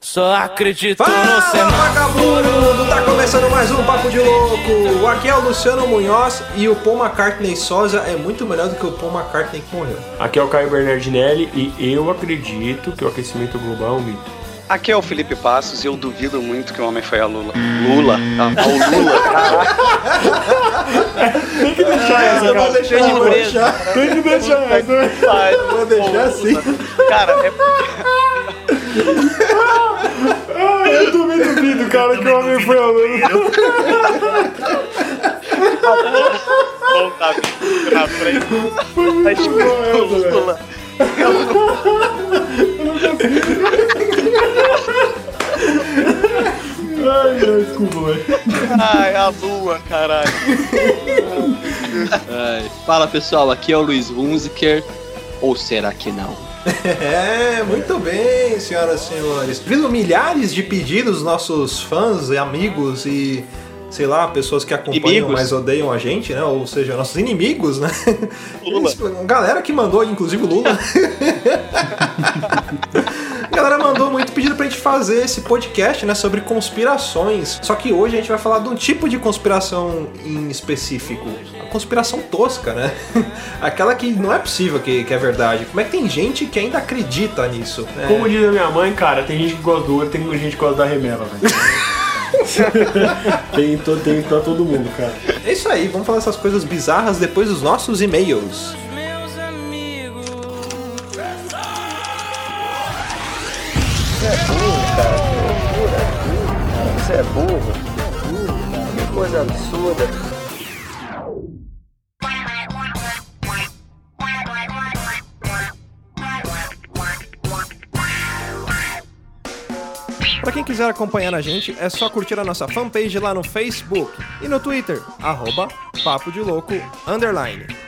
Só acredito Fala, no semáforo. vagabundo! Tá começando mais um Papo de Louco. Aqui é o Luciano Munhoz e o Paul McCartney Sosa é muito melhor do que o Paul McCartney que morreu. Aqui é o Caio Bernardinelli e eu acredito que o aquecimento global é um mito. Aqui é o Felipe Passos e eu duvido muito que o homem foi a Lula. Lula? Ah, o Lula. Tem que deixar essa, Eu vou deixar, eu vou deixar, Tem que deixar essa. eu vou deixar assim. Cara, é porque... Ah, eu também duvido, cara, que o homem foi aluno. Bom, tá na frente. Tá escrito Lula. Ai, ai, desculpa, velho. Ai, a lua, caralho. Ai, Fala pessoal, aqui é o Luiz Hunziker. Ou será que não? É, muito bem, senhoras e senhores. Vindo milhares de pedidos dos nossos fãs e amigos e, sei lá, pessoas que acompanham, Inimigos. mas odeiam a gente, né? Ou seja, nossos inimigos, né? Lula. Galera que mandou, inclusive o Lula. A galera mandou muito pedido pra gente fazer esse podcast, né, sobre conspirações. Só que hoje a gente vai falar de um tipo de conspiração em específico. A conspiração tosca, né? Aquela que não é possível que, que é verdade. Como é que tem gente que ainda acredita nisso? né? Como diz a minha mãe, cara, tem gente que gosta do olho, tem gente que gosta da remela, velho. tem, to, tem pra todo mundo, cara. É isso aí, vamos falar essas coisas bizarras depois dos nossos e-mails. Você é burro. Que coisa absurda. Pra quem quiser acompanhar a gente, é só curtir a nossa fanpage lá no Facebook e no Twitter, arroba Papo de Louco, underline.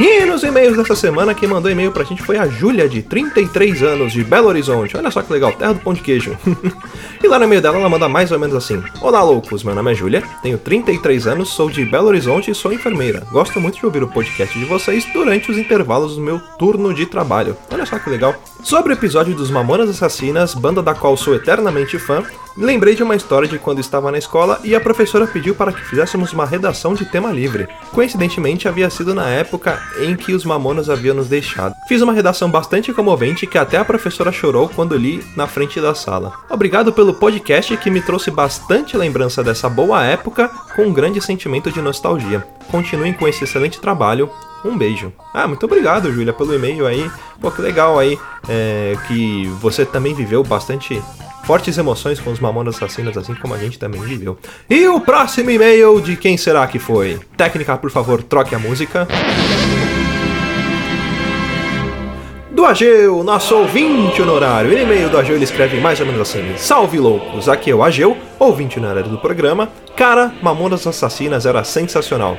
E nos e-mails dessa semana, quem mandou e-mail pra gente foi a Júlia, de 33 anos, de Belo Horizonte. Olha só que legal, terra do pão de queijo. e lá no e-mail dela, ela manda mais ou menos assim: Olá, loucos, meu nome é Júlia, tenho 33 anos, sou de Belo Horizonte e sou enfermeira. Gosto muito de ouvir o podcast de vocês durante os intervalos do meu turno de trabalho. Olha só que legal. Sobre o episódio dos Mamonas Assassinas, banda da qual sou eternamente fã, lembrei de uma história de quando estava na escola e a professora pediu para que fizéssemos uma redação de tema livre. Coincidentemente, havia sido na época em que os Mamonas haviam nos deixado. Fiz uma redação bastante comovente que até a professora chorou quando li na frente da sala. Obrigado pelo podcast que me trouxe bastante lembrança dessa boa época com um grande sentimento de nostalgia. Continuem com esse excelente trabalho. Um beijo. Ah, muito obrigado, Júlia, pelo e-mail aí. Pô, que legal aí é, que você também viveu bastante fortes emoções com os Mamonas Assassinos, assim como a gente também viveu. E o próximo e-mail de quem será que foi? Técnica, por favor, troque a música. Do Ageu, nosso ouvinte honorário. E e-mail do Ageu ele escreve mais ou menos assim: Salve loucos, aqui é o Ageu, ouvinte honorário do programa. Cara, Mamonas Assassinas era sensacional.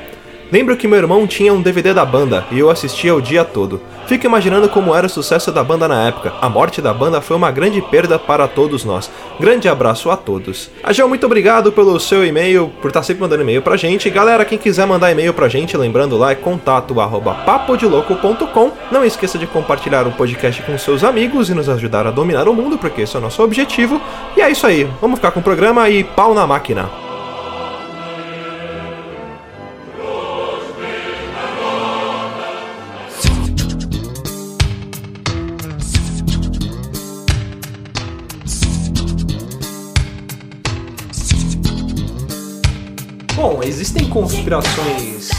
Lembro que meu irmão tinha um DVD da banda e eu assistia o dia todo. Fico imaginando como era o sucesso da banda na época. A morte da banda foi uma grande perda para todos nós. Grande abraço a todos. Agel, muito obrigado pelo seu e-mail, por estar sempre mandando e-mail pra gente. Galera, quem quiser mandar e-mail pra gente, lembrando lá é contato arroba papodelouco.com. Não esqueça de compartilhar o podcast com seus amigos e nos ajudar a dominar o mundo, porque esse é o nosso objetivo. E é isso aí, vamos ficar com o programa e pau na máquina. Conspirações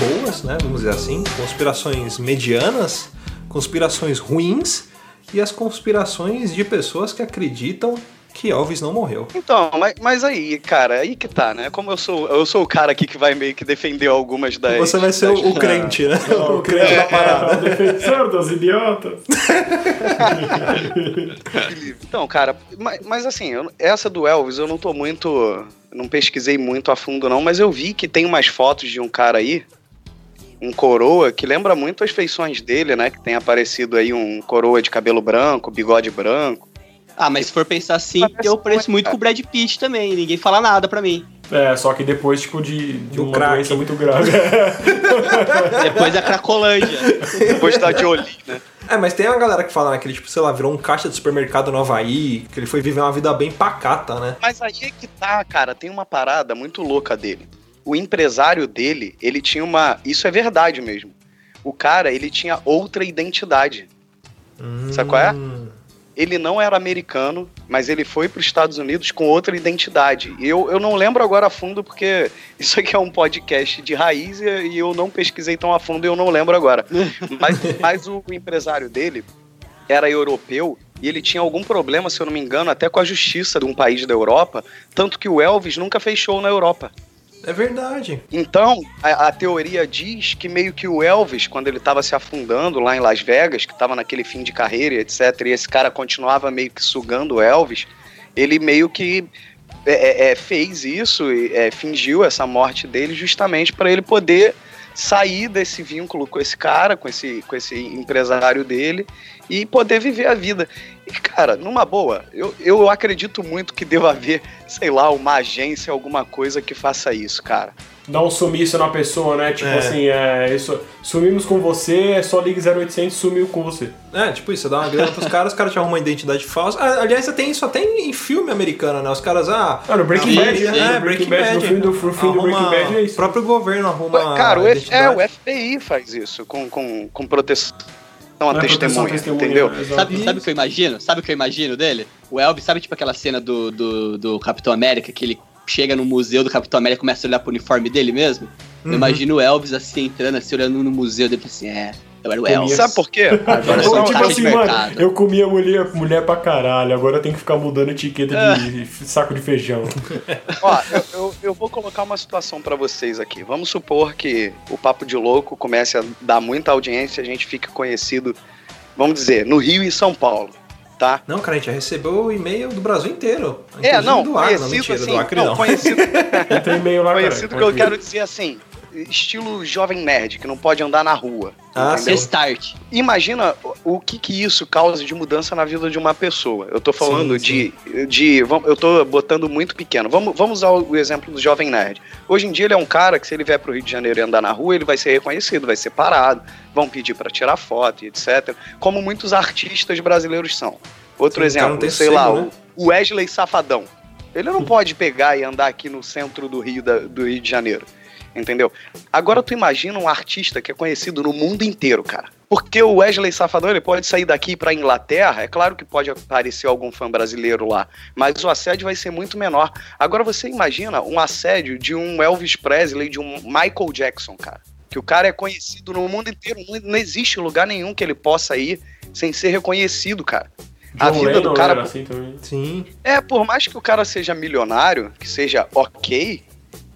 boas, né? Vamos dizer assim, conspirações medianas, conspirações ruins e as conspirações de pessoas que acreditam que Elvis não morreu. Então, mas, mas aí, cara, aí que tá, né? Como eu sou, eu sou o cara aqui que vai meio que defender algumas das. Você vai ser das- o, o crente, né? o crente É, da parada. o defensor dos idiotas. Então, cara, mas, mas assim, eu- essa do Elvis eu não tô muito. Não pesquisei muito a fundo, não, mas eu vi que tem umas fotos de um cara aí, um coroa, que lembra muito as feições dele, né? Que tem aparecido aí um coroa de cabelo branco, bigode branco. Ah, mas se for pensar assim, Parece eu pareço muito, com o Brad Pitt também. Ninguém fala nada pra mim. É, só que depois, tipo, de, de Do uma crack. doença muito grave. Depois da Cracolândia. Depois da Jolie, né? É, mas tem uma galera que fala, né, que ele, tipo, sei lá, virou um caixa de supermercado no Havaí, que ele foi viver uma vida bem pacata, né? Mas aí é que tá, cara, tem uma parada muito louca dele. O empresário dele, ele tinha uma. Isso é verdade mesmo. O cara, ele tinha outra identidade. Sabe qual é? Ele não era americano, mas ele foi para os Estados Unidos com outra identidade. E eu, eu não lembro agora a fundo, porque isso aqui é um podcast de raiz e, e eu não pesquisei tão a fundo e eu não lembro agora. mas, mas o empresário dele era europeu e ele tinha algum problema, se eu não me engano, até com a justiça de um país da Europa, tanto que o Elvis nunca fez show na Europa. É verdade. Então, a, a teoria diz que meio que o Elvis, quando ele tava se afundando lá em Las Vegas, que tava naquele fim de carreira, etc., e esse cara continuava meio que sugando o Elvis, ele meio que é, é, é, fez isso, é, fingiu essa morte dele justamente para ele poder sair desse vínculo com esse cara, com esse, com esse empresário dele e poder viver a vida. E, cara, numa boa, eu, eu acredito muito que deva haver, sei lá, uma agência, alguma coisa que faça isso, cara. Dá um sumiço na pessoa, né? Tipo É. assim, é, isso, sumimos com você, é só ligue 0800 sumiu com você. É, tipo isso, você dá uma grana pros caras, os caras te arrumam uma identidade falsa. Ah, aliás, você tem isso até em filme americano, né? Os caras, ah. Ah, no Breaking Bad, né? É, Breaking Bad, no fim do- no fim do Arruma- Breaking Bad é isso. O próprio governo arruma. Cara, o, F, é, o FBI faz isso com, com, com proteção proteção à testemunha, testemunha, entendeu? né? Sabe, sabe o que eu imagino? Sabe o que eu imagino dele? O Elvis, sabe tipo aquela cena do, do, do Capitão América, que ele chega no museu do Capitão América e começa a olhar pro uniforme dele mesmo? Uhum. Eu imagino o Elvis assim, entrando, assim, olhando no museu dele, assim, é, eu era o. Sabe por quê? Agora um tipo assim, mano, eu comia mulher, mulher pra caralho, agora eu tenho que ficar mudando etiqueta É. de saco de feijão. Ó, eu, eu, eu vou colocar uma situação pra vocês aqui. Vamos supor que o Papo de Louco comece a dar muita audiência, a gente fique conhecido, vamos dizer, no Rio e São Paulo, tá? Não, cara, a gente já recebeu o e-mail do Brasil inteiro. É, não, do Acre, não, conhecido mentira, assim, do Acre não, não. conhecido, Não tem e-mail lá, conhecido cara. que eu quero dizer assim, estilo jovem nerd, que não pode andar na rua. Ah, entendeu? Restart. Imagina o que que isso causa de mudança na vida de uma pessoa. Eu tô falando Sim, de, de. vam- Eu tô botando muito pequeno. Vamos, vamos usar o exemplo do Jovem Nerd. Hoje em dia ele é um cara que, se ele vier pro Rio de Janeiro e andar na rua, ele vai ser reconhecido, vai ser parado, vão pedir pra tirar foto etc. Como muitos artistas brasileiros são. Outro Sim, exemplo, sei lá, né? o Wesley Safadão. Ele não pode pegar e andar aqui no centro do Rio, da- do Rio de Janeiro. Entendeu? Agora tu imagina um artista que é conhecido no mundo inteiro, cara. Porque o Wesley Safadão ele pode sair daqui pra Inglaterra, é claro que pode aparecer algum fã brasileiro lá, mas o assédio vai ser muito menor. Agora você imagina um assédio de um Elvis Presley, de um Michael Jackson, cara. Que o cara é conhecido no mundo inteiro, não, existe lugar nenhum que ele possa ir sem ser reconhecido, cara. A John vida Lennon do cara era assim também. Sim. é, por mais que o cara seja milionário, que seja ok,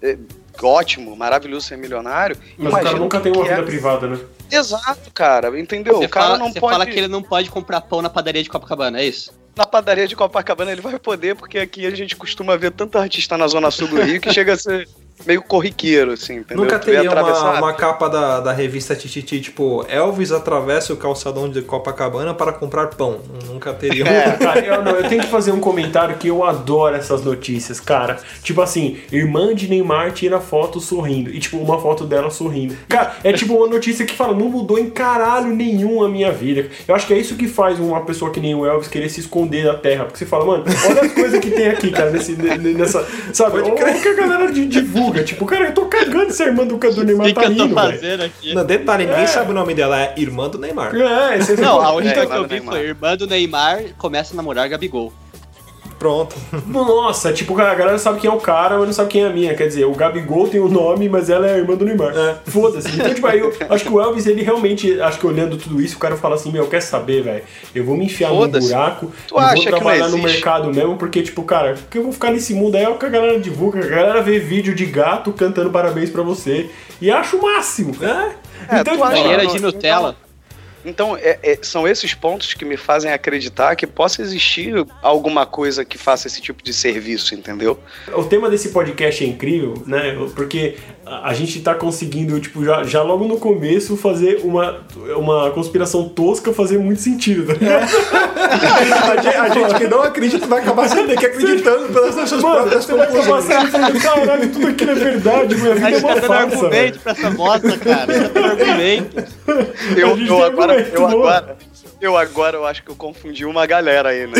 é, ótimo, maravilhoso ser milionário, Mas o cara nunca tem uma vida é. privada, né? Exato, cara, entendeu? Você, o cara fala, não você pode. fala que ele não pode comprar pão na padaria de Copacabana, é isso? Na padaria de Copacabana ele vai poder, porque aqui a gente costuma ver tanto artista na zona sul do Rio que chega a ser meio corriqueiro, assim, entendeu? Nunca teria uma, atravessar- uma capa da, da revista Tititi, tipo, Elvis atravessa o calçadão de Copacabana para comprar pão. Nunca teria. É. Cara, eu, não, eu tenho que fazer um comentário que eu adoro essas notícias, cara. Tipo assim, irmã de Neymar tira foto sorrindo. E tipo, uma foto dela sorrindo. Cara, é tipo uma notícia que fala, não mudou em caralho nenhum a minha vida. Eu acho que é isso que faz uma pessoa que nem o Elvis querer se esconder da terra. Porque você fala, mano, olha as coisas que tem aqui, cara, nesse, ne- nessa. Sabe? Olha o que a galera di- divulga. Tipo, cara, eu tô cagando se a irmã do, do Neymar que, tá que eu tô rindo, velho. fazendo aqui? Não, detalhe, ninguém sabe o nome dela, é irmã do Neymar. É, você Não, a única É, que eu vi foi irmã do Neymar começa a namorar Gabigol. Pronto. Nossa, tipo, a galera sabe quem é o cara, mas não sabe quem é a minha. Quer dizer, o Gabigol tem o nome, mas ela é a irmã do Neymar. Foda-se. Então, tipo, aí eu acho que o Elvis, ele realmente, acho que olhando tudo isso, o cara fala assim, meu, quer saber, velho? Eu vou me enfiar num buraco Tu e acha vou que não trabalhar no mercado mesmo, porque, tipo, cara, porque eu vou ficar nesse mundo aí, é o que a galera divulga, a galera vê vídeo de gato cantando parabéns pra você. E acho o máximo. É. É, então, tu acha- Banheira não, de Nutella. Então, é- é- são esses pontos que me fazem acreditar que possa existir alguma coisa que faça esse tipo de serviço, entendeu? O tema desse podcast é incrível, né? Porque a gente tá conseguindo, tipo, já, já logo no começo fazer uma, uma conspiração tosca fazer muito sentido, tá ligado? A gente, a gente que não acredita vai acabar sendo que acreditando pelas nossas Mano, próprias você vai acabar sendo caralho, tudo aquilo é verdade, minha A vida é tá uma dando farsa, argumento velho. pra essa bosta, cara. Tá dando argumento. Eu, eu agora, argumento, eu agora, eu agora eu acho que eu confundi uma galera aí, né?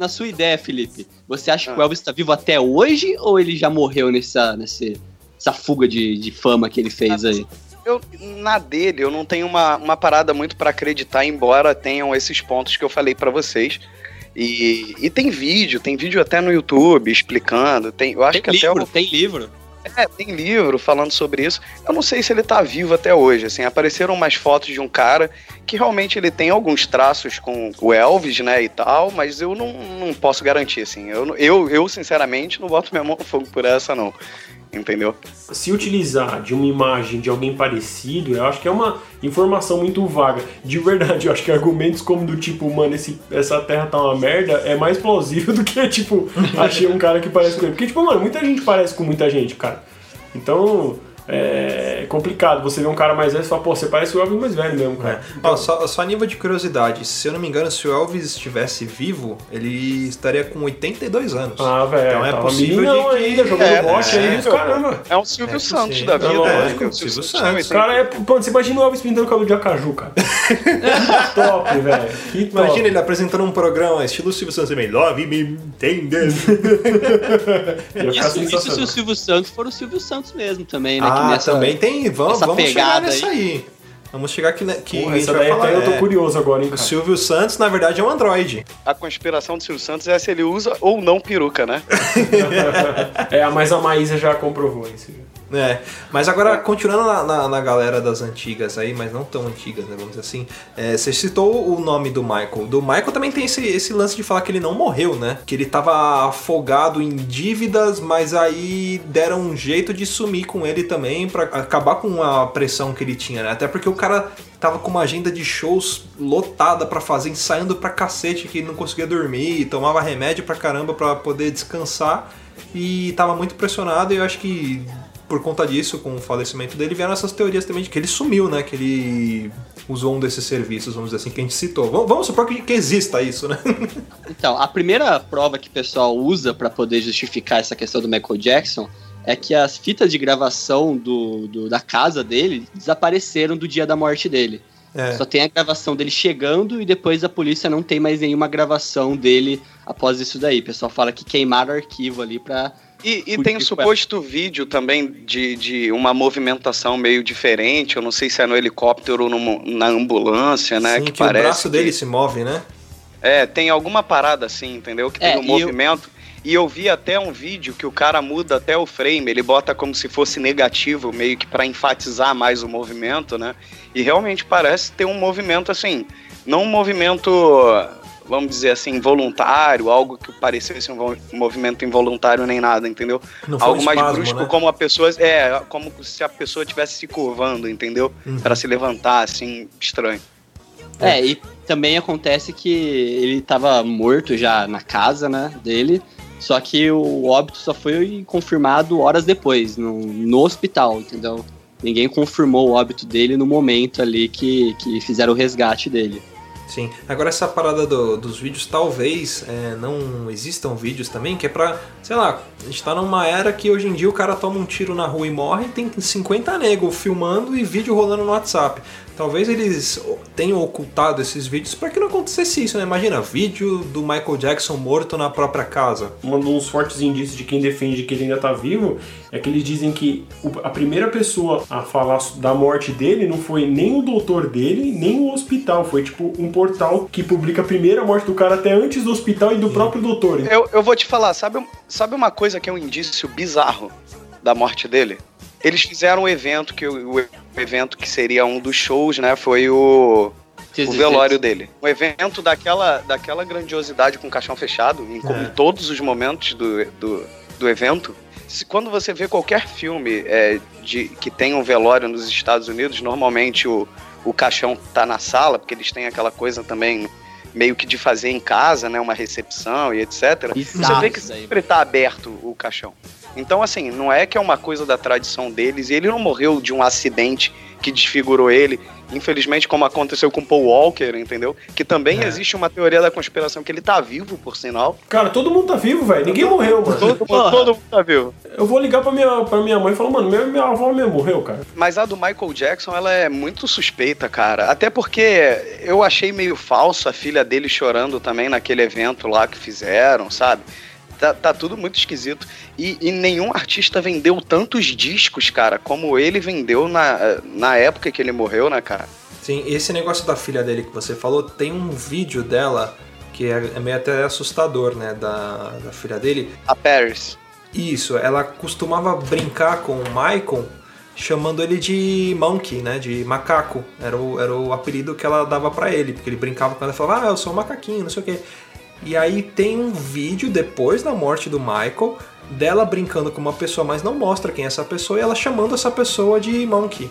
Na sua ideia, Felipe, você acha que o Elvis tá vivo até hoje ou ele já morreu nessa, nesse, essa fuga de, de fama que ele fez aí? Eu, na dele, eu não tenho uma, uma parada muito pra acreditar, embora tenham esses pontos que eu falei pra vocês. E, e tem vídeo, tem vídeo até no YouTube explicando. Tem, eu acho Tem que até livro, o- tem livro. É, tem livro falando sobre isso. Eu não sei se ele tá vivo até hoje, assim, apareceram umas fotos de um cara que realmente ele tem alguns traços com o Elvis, né, e tal, mas eu não, não posso garantir, assim. Eu, eu, eu, sinceramente, não boto minha mão no fogo por essa, não. Entendeu? Se utilizar de uma imagem de alguém parecido, eu acho que é uma informação muito vaga. De verdade, eu acho que argumentos como do tipo, mano, esse, essa terra tá uma merda, é mais plausível do que, tipo, achei um cara que parece com ele. Porque, tipo, mano, muita gente parece com muita gente, cara. Então, é complicado. Você vê um cara mais velho e fala, pô, você parece o Elvis mais velho mesmo, cara. Ó, só, só a nível de curiosidade, se eu não me engano, se o Elvis estivesse vivo, ele estaria com 82 anos. Ah, velho, Então é tava possível de que- ainda, jogando É, é, aí, caramba. É um Silvio É Santos da vida, É né? lógico, O Silvio tem Santos. Os caras é. Mano, você imagina o Elvis pintando cabelo de acaju, cara. top, velho. Que top. Imagina ele apresentando um programa estilo Silvio Santos também. Love me entende. Isso, isso se o Silvio Santos for o Silvio Santos mesmo também, né? que ah, nessa- também tem. Vamos, essa vamos chegar nessa aí. Vamos chegar aqui, que Porra, essa daí falar. até eu tô é, curioso agora, hein, o. Silvio Santos, na verdade, é um androide. A conspiração do Silvio Santos é se ele usa ou não peruca, né? É, mas a Maísa já comprovou isso. É, mas agora, continuando na, na, na galera das antigas aí, mas não tão antigas, né, vamos dizer assim, é, você citou o nome do Michael. Do Michael também tem esse, esse lance de falar que ele não morreu, né? Que ele tava afogado em dívidas, mas aí deram um jeito de sumir com ele também pra acabar com a pressão que ele tinha, né? Até porque o cara tava com uma agenda de shows lotada pra fazer, ensaiando pra cacete, que ele não conseguia dormir, tomava remédio pra caramba pra poder descansar e tava muito pressionado e eu acho que por conta disso, com o falecimento dele, vieram essas teorias também de que ele sumiu, né? Que ele usou um desses serviços, vamos dizer assim, que a gente citou. Vamos, vamos supor que, que exista isso, né? Então, a primeira prova que o pessoal usa pra poder justificar essa questão do Michael Jackson é que as fitas de gravação do, do- da casa dele desapareceram do dia da morte dele. É. Só tem a gravação dele chegando e depois a polícia não tem mais nenhuma gravação dele após isso daí. O pessoal fala que queimaram o arquivo ali pra. E, e tem que suposto vídeo também de, de uma movimentação meio diferente. Eu não sei se é no helicóptero ou no- na ambulância, né? Sim, que, que, parece. o braço que- dele se move, né? É, tem alguma parada assim, entendeu? Que É, tem um e eu- movimento. E eu vi até um vídeo que o cara muda até o frame, ele bota como se fosse negativo, meio que pra enfatizar mais o movimento, né? E realmente parece ter um movimento assim, não um movimento, vamos dizer assim, voluntário, algo que parecesse um movimento involuntário nem nada, entendeu? Não foi algo um mais espasmo, brusco, né? como a pessoa. É, como se a pessoa estivesse se curvando, entendeu? Uhum. Pra se levantar, assim, estranho. É, e também acontece que ele tava morto já na casa, né, dele. Só que o óbito só foi confirmado horas depois, no, no hospital, entendeu? Ninguém confirmou o óbito dele no momento ali que, que fizeram o resgate dele. Sim. Agora essa parada do- dos vídeos, talvez é, não existam vídeos também, que é pra, sei lá, a gente tá numa era que hoje em dia o cara toma um tiro na rua e morre, tem 50 nego filmando e vídeo rolando no WhatsApp. Talvez eles tenham ocultado esses vídeos para que não acontecesse isso, né? Imagina, vídeo do Michael Jackson morto na própria casa. Um dos fortes indícios de quem defende que ele ainda tá vivo é que eles dizem que a primeira pessoa a falar da morte dele não foi nem o doutor dele, nem o hospital. Foi tipo um portal que publica a primeira morte do cara até antes do hospital e do próprio doutor. Eu, eu vou te falar, sabe, sabe uma coisa que é um indício bizarro da morte dele? Eles fizeram um evento, que o, o evento que seria um dos shows, né? Foi o, o velório dele. Um evento daquela, daquela grandiosidade com o caixão fechado, em, É. em todos os momentos do, do, do evento. Se, quando você vê qualquer filme é, de, que tem um velório nos Estados Unidos, normalmente o, o caixão tá na sala, porque eles têm aquela coisa também meio que de fazer em casa, né? Uma recepção e etc. Você vê que sempre tá aberto o caixão. Então, assim, não é que é uma coisa da tradição deles. E ele não morreu de um acidente que desfigurou ele. Infelizmente, como aconteceu com Paul Walker, entendeu? Que também É. existe uma teoria da conspiração que ele tá vivo, por sinal. Cara, todo mundo tá vivo, velho. Ninguém morreu, mano. Todo, mundo, todo mundo tá vivo. Eu vou ligar pra minha, pra minha mãe e falar, mano, minha, minha avó mesmo morreu, cara. Mas a do Michael Jackson, ela é muito suspeita, cara. Até porque eu achei meio falso a filha dele chorando também naquele evento lá que fizeram, sabe? Tá, tá tudo muito esquisito. E, e nenhum artista vendeu tantos discos, cara, como ele vendeu na, na época que ele morreu, né, cara? Sim, esse negócio da filha dele que você falou, tem um vídeo dela que é, é meio até assustador, né? Da, da filha dele. A Paris. Isso, ela costumava brincar com o Michael chamando ele de monkey, né? De macaco. Era o, era o apelido que ela dava pra ele, porque ele brincava com ela e falava, ah, eu sou um macaquinho, não sei o quê. E aí tem um vídeo depois da morte do Michael dela brincando com uma pessoa, mas não mostra quem é essa pessoa, e ela chamando essa pessoa de monkey.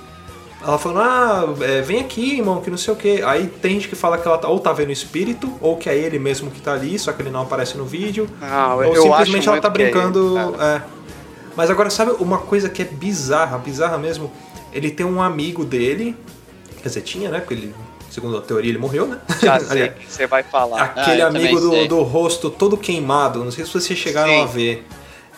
Ela falando, ah, é, vem aqui, irmão, que não sei o que. Aí tem gente que fala que ela tá, ou tá vendo espírito, ou que é ele mesmo que tá ali, só que ele não aparece no vídeo. Não, ou eu simplesmente ela tá que é ele, brincando. é. Mas agora, sabe uma coisa que é bizarra, bizarra mesmo? Ele tem um amigo dele, quer dizer, tinha, né? Porque ele, segundo a teoria, ele morreu, né? Já sei que você vai falar. Aquele Ah, amigo do, do rosto todo queimado, não sei se vocês chegaram Sim. a ver.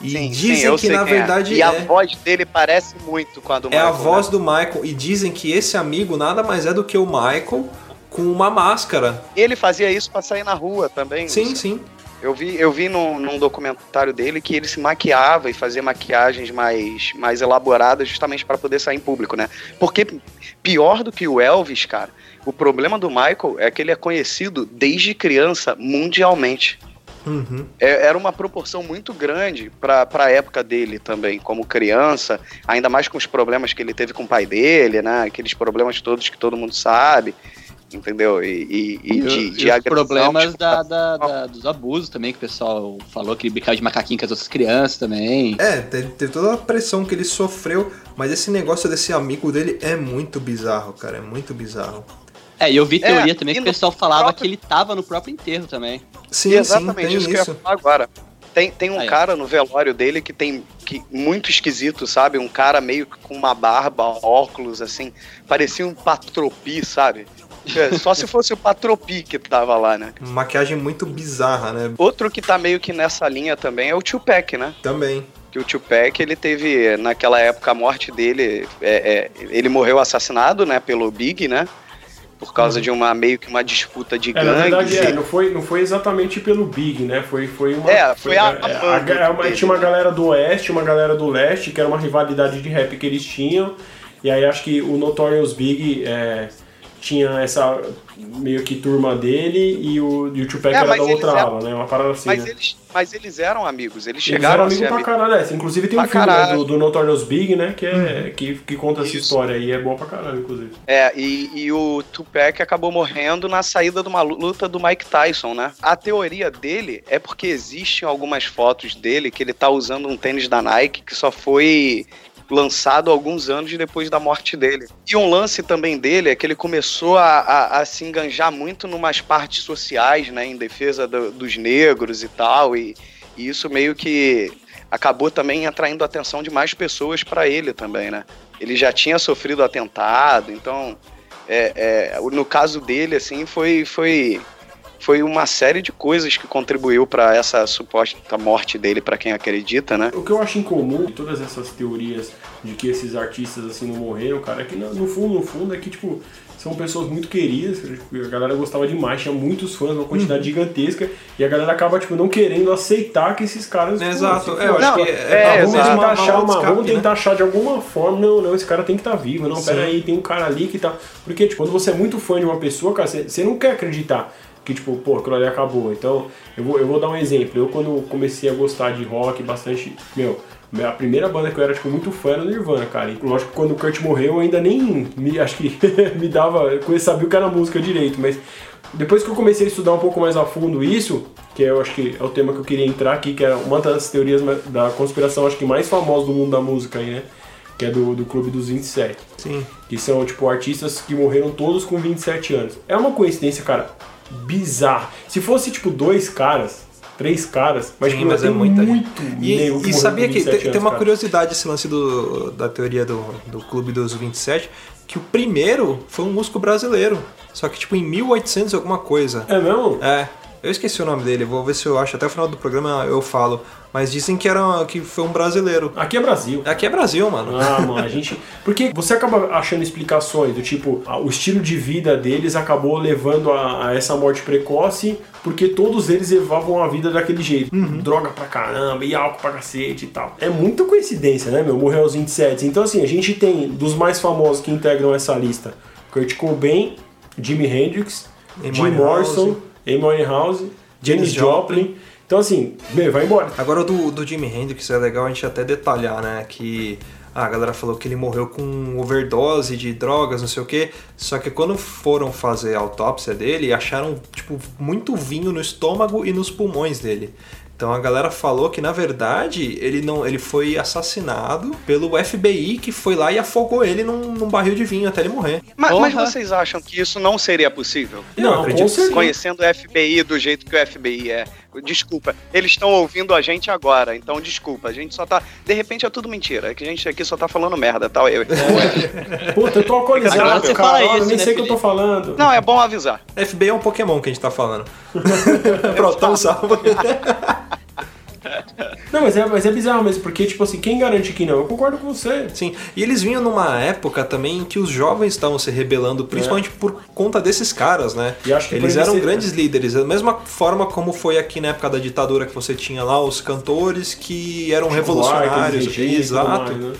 E Sim, sim, dizem eu que na é. verdade E a é. voz dele parece muito com a do É a Michael, voz né? do Michael. E dizem que esse amigo nada mais é do que o Michael com uma máscara. Ele fazia isso pra sair na rua também. Sim, sim. Eu vi, eu vi num, num documentário dele que ele se maquiava e fazia maquiagens mais, mais elaboradas justamente para poder sair em público, né? Porque pior do que o Elvis, cara, o problema do Michael é que ele é conhecido desde criança mundialmente. Uhum. É- era uma proporção muito grande para a época dele também, como criança, ainda mais com os problemas que ele teve com o pai dele, né? Aqueles problemas todos que todo mundo sabe, entendeu? E, e- e E, de, de e os agressão, problemas tipo, da, da- da- dos abusos também, que o pessoal falou que ele brincava de macaquinho com as outras crianças também. É, teve, teve toda a pressão que ele sofreu, mas esse negócio desse amigo dele é muito bizarro, cara. É muito bizarro. É, e eu vi É, teoria também e que o pessoal falava próprio- que ele tava no próprio enterro também. Sim, Exatamente, sim, tem isso que eu ia falar agora. Tem, tem um Aí, cara no velório dele que tem que muito esquisito, sabe? Um cara meio que com uma barba, óculos, assim, parecia um patropi, sabe? É, Só se fosse o patropi que tava lá, né? Maquiagem muito bizarra, né? Outro que tá meio que nessa linha também é o Tupac, né? Também. Que o Tupac, ele teve, naquela época, a morte dele, é, é, ele morreu assassinado, né, pelo Big, né? Por causa de uma, meio que uma disputa de É, na verdade, é, não foi, não foi exatamente pelo Big, né? Foi, foi uma. É, foi a- a é, banda é, uma- dele, tinha uma né? galera do Oeste, uma galera do Leste, que era uma rivalidade de rap que eles tinham. E aí acho que o Notorious Big é, tinha essa meio que turma dele e o, e o Tupac É, era da eles outra eram- ala, né? Uma parada assim. Mas né? eles, mas eles eram amigos, eles Eles chegaram eram a ser amigos pra caralho, é. Inclusive tem um Pra filme né, do, do Notorious Big, né? Que, é, que, que conta essa Isso. história aí. É bom pra caralho, inclusive. É, e, e o Tupac acabou morrendo na saída de uma luta do Mike Tyson, né? A teoria dele é porque existem algumas fotos dele que ele tá usando um tênis da Nike que só foi lançado alguns anos depois da morte dele. E um lance também dele é que ele começou a, a, a se enganjar muito numas partes sociais, né? Em defesa do- dos negros e tal, e, e isso meio que acabou também atraindo a atenção de mais pessoas para ele também, né? Ele já tinha sofrido atentado, então é, é, no caso dele, assim, foi, foi foi uma série de coisas que contribuiu pra essa suposta morte dele, pra quem acredita, né? O que eu acho em comum em todas essas teorias de que esses artistas assim não morreram, cara, é que no fundo, no fundo, é que, tipo, são pessoas muito queridas, tipo, a galera gostava demais, tinha muitos fãs, uma quantidade gigantesca, e a galera acaba, tipo, não querendo aceitar que esses caras. Exato, é, eu acho Não, que é, Ah, vamos tentar achar uma, escape, vamos né? tentar achar de alguma forma. Não, não, esse cara tem que estar vivo. Não, Sim. pera aí, tem um cara ali que tá. Porque, tipo, quando você é muito fã de uma pessoa, cara, você não quer acreditar que, tipo, pô, aquilo ali acabou. Então, eu vou, eu vou dar um exemplo. Eu, quando comecei a gostar de rock bastante, meu. A primeira banda que eu era, tipo, muito fã era o Nirvana, cara. E lógico que quando o Kurt morreu, eu ainda nem me, acho que me dava, eu sabia o que era música direito, mas depois que eu comecei a estudar um pouco mais a fundo isso, que eu acho que é o tema que eu queria entrar aqui, que é uma das teorias da conspiração, acho que mais famosas do mundo da música aí, né? Que é do, do Clube dos 27. Sim. Que são, tipo, artistas que morreram todos com 27 anos. É uma coincidência, cara, bizarra. Se fosse, tipo, dois caras, três caras, mas, Sim, tipo, mas tem é muita muito E, e sabia que 27 tem, tem anos, uma cara. curiosidade esse lance do, da teoria do, do Clube dos 27, que o primeiro foi um músico brasileiro. Só que tipo em 1800 e alguma coisa. É mesmo? É, eu esqueci o nome dele, vou ver se eu acho, até o final do programa eu falo. Mas dizem que, era, que foi um brasileiro. Aqui é Brasil. Aqui é Brasil, mano. Ah, mano, a gente. Porque você acaba achando explicações do tipo, o estilo de vida deles acabou levando a, a essa morte precoce, porque todos eles levavam a vida daquele jeito. Droga pra caramba, e álcool pra cacete e tal. É muita coincidência, né, meu? Morrer aos 27. Então, assim, a gente tem dos mais famosos que integram essa lista: Kurt Cobain, Jimi Hendrix, Jim. Morrison, Amy Winehouse, Janis Joplin. Então, assim, meu, vai embora. Agora o do, do Jimi Hendrix é legal a gente até detalhar, né? Que ah, a galera falou que ele morreu com overdose de drogas, não sei o quê. Só que quando foram fazer a autópsia dele, acharam, tipo, muito vinho no estômago e nos pulmões dele. Então a galera falou que na verdade ele não ele foi assassinado pelo FBI que foi lá e afogou ele num, num barril de vinho até ele morrer. Mas, mas vocês acham que isso não seria possível? Não, acredito sim. certeza. Conhecendo o FBI do jeito que o FBI é. Desculpa, eles estão ouvindo a gente agora, então desculpa, a gente só tá. De repente é tudo mentira, é que a gente aqui só tá falando merda, tal. Eu. Puta, eu tô alcoolizado, Agora você cara. fala eu isso, nem né, sei o que eu tô falando. Não, é bom avisar. FBI é um Pokémon que a gente tá falando. Pronto, tão salvo. Não, mas é, mas é bizarro mesmo, porque, tipo assim, quem garante que não? Eu concordo com você. Sim, e eles vinham numa época também em que os jovens estavam se rebelando, principalmente por conta desses caras, né? E acho que eles eram ser- grandes líderes, da mesma forma como foi aqui na época da ditadura que você tinha lá os cantores que eram revolucionários. E Exato. mais, né?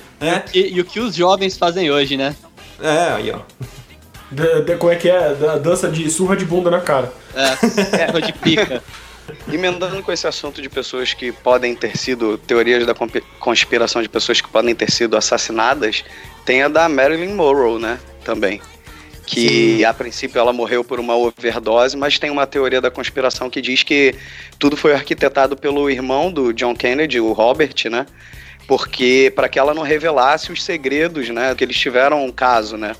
É, E, e o que os jovens fazem hoje, né? é, aí ó. Da- da- como é que é? Da dança de surra de bunda na cara. É, é. de pica. Emendando com esse assunto de pessoas que podem ter sido, teorias da conspiração de pessoas que podem ter sido assassinadas, tem a da Marilyn Monroe, né? Também. Que a princípio ela morreu por uma overdose, mas tem uma teoria da conspiração que diz que tudo foi arquitetado pelo irmão do John Kennedy, o Robert, né? Porque para que ela não revelasse os segredos, né? Que eles tiveram um caso, né?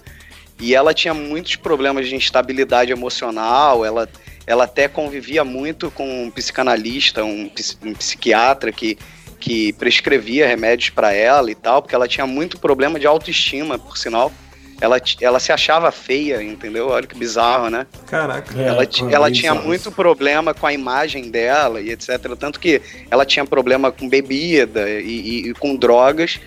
E ela tinha muitos problemas de instabilidade emocional, ela, ela até convivia muito com um psicanalista, um, um psiquiatra que, que prescrevia remédios para ela e tal, porque ela tinha muito problema de autoestima, por sinal. Ela, ela se achava feia, entendeu? Olha que bizarro, né? Caraca. É, ela ela tinha muito problema com a imagem dela e etc. Tanto que ela tinha problema com bebida e, e- e com drogas.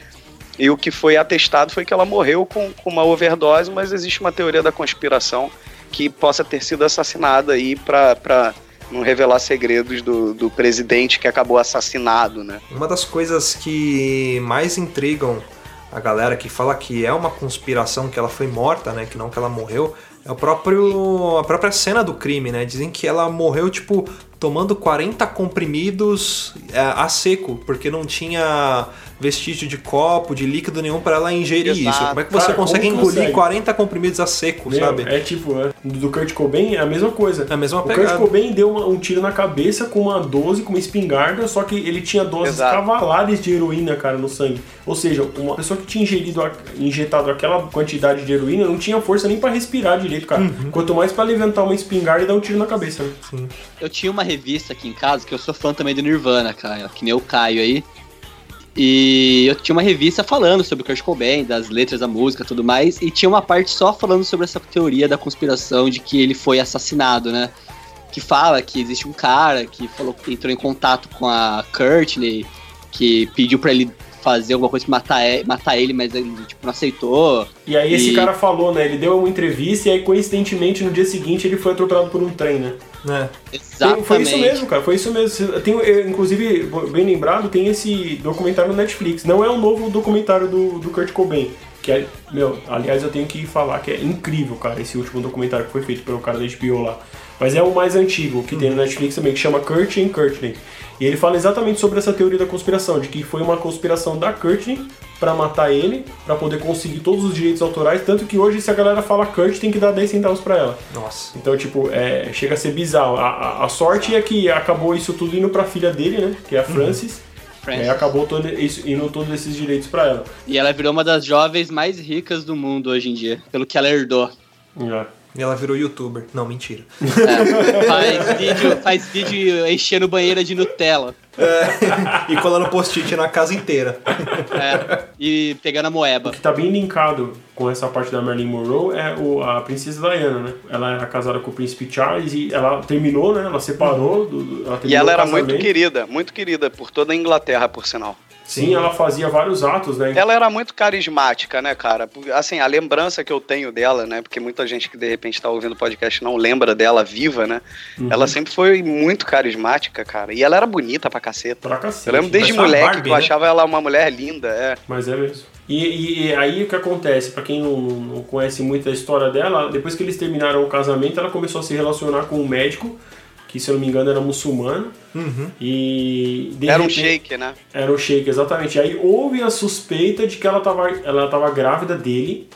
E o que foi atestado foi que ela morreu com, com uma overdose, mas existe uma teoria da conspiração que possa ter sido assassinada aí para não revelar segredos do, do presidente que acabou assassinado, né? Uma das coisas que mais intrigam a galera que fala que é uma conspiração que ela foi morta, né, que não que ela morreu, é o próprio a própria cena do crime, né? Dizem que ela morreu tipo tomando 40 comprimidos é, a seco, porque não tinha vestígio de copo, de líquido nenhum para ela ingerir Exato. isso. Como é que você Cara, consegue engolir consegue? 40 comprimidos a seco, Meu, sabe? É tipo, é, do Kurt Cobain é a mesma coisa. É a mesma o Kurt pegada. Cobain deu uma- um tiro na cabeça com uma 12, com uma espingarda, só que ele tinha doses Exato. cavalares de heroína, cara, no sangue. Ou seja, uma pessoa que tinha ingerido, a- injetado aquela quantidade de heroína não tinha força nem pra respirar direito, cara. Uhum. Quanto mais pra levantar uma espingarda e dar um tiro na cabeça. né? Eu tinha uma revista aqui em casa, que eu sou fã também do Nirvana, cara, que nem o Caio aí. E eu tinha uma revista falando sobre o Kurt Cobain, das letras da música tudo mais, e tinha uma parte só falando sobre essa teoria da conspiração de que ele foi assassinado, né? que fala que existe um cara que falou entrou em contato com a Courtney, que pediu pra ele fazer alguma coisa que matar, e- matar ele, mas ele tipo, não aceitou. E aí esse E- cara falou, né? Ele deu uma entrevista e aí, coincidentemente, no dia seguinte ele foi atropelado por um trem, né? né? Exatamente. Foi isso mesmo, cara. Foi isso mesmo. Tem, eh, inclusive, bem lembrado, tem esse documentário no Netflix. Não é o novo documentário do, do Kurt Cobain. Que é, meu, aliás, eu tenho que falar que é incrível, cara, esse último documentário que foi feito pelo cara da HBO lá. Mas é o mais antigo, que tem no Netflix também, que chama Kurt and Courtney. E ele fala exatamente sobre essa teoria da conspiração, de que foi uma conspiração da Courtney pra matar ele, pra poder conseguir todos os direitos autorais, tanto que hoje se a galera fala Kurt, tem que dar 10 centavos pra ela. Nossa. Então, tipo, é, chega a ser bizarro. A, a- a sorte é que acabou isso tudo indo pra filha dele, né? Que é a Francis. Francis. É, acabou todo isso, indo todos esses direitos pra ela. E ela virou uma das jovens mais ricas do mundo hoje em dia, pelo que ela herdou. É. E ela virou youtuber. Não, mentira. É, faz, vídeo, faz vídeo enchendo banheira de Nutella. E colando post-it na casa inteira. É, e pegando a moeba. O que tá bem linkado com essa parte da Marilyn Monroe é o, a princesa Diana, né? Ela era casada com o príncipe Charles e ela terminou, né? Ela separou. Do, do- ela E ela era muito querida, muito querida por toda a Inglaterra, por sinal. Sim, ela fazia vários atos, né? Ela era muito carismática, né, cara? Assim, a lembrança que eu tenho dela, né? Porque muita gente que de repente tá ouvindo o podcast não lembra dela viva, né? Uhum. Ela sempre foi muito carismática, cara. E ela era bonita pra caceta. Pra cacete. Eu lembro desde uma moleque Barbie, que eu né? achava ela uma mulher linda, é. Mas é mesmo. E, e- e aí o que acontece? Pra quem não, não conhece muito a história dela, depois que eles terminaram o casamento, ela começou a se relacionar com um médico, que se eu não me engano era muçulmano. E de Era um repente- shake, né? Era um shake, exatamente. Aí houve a suspeita de que ela estava ela tava grávida dele.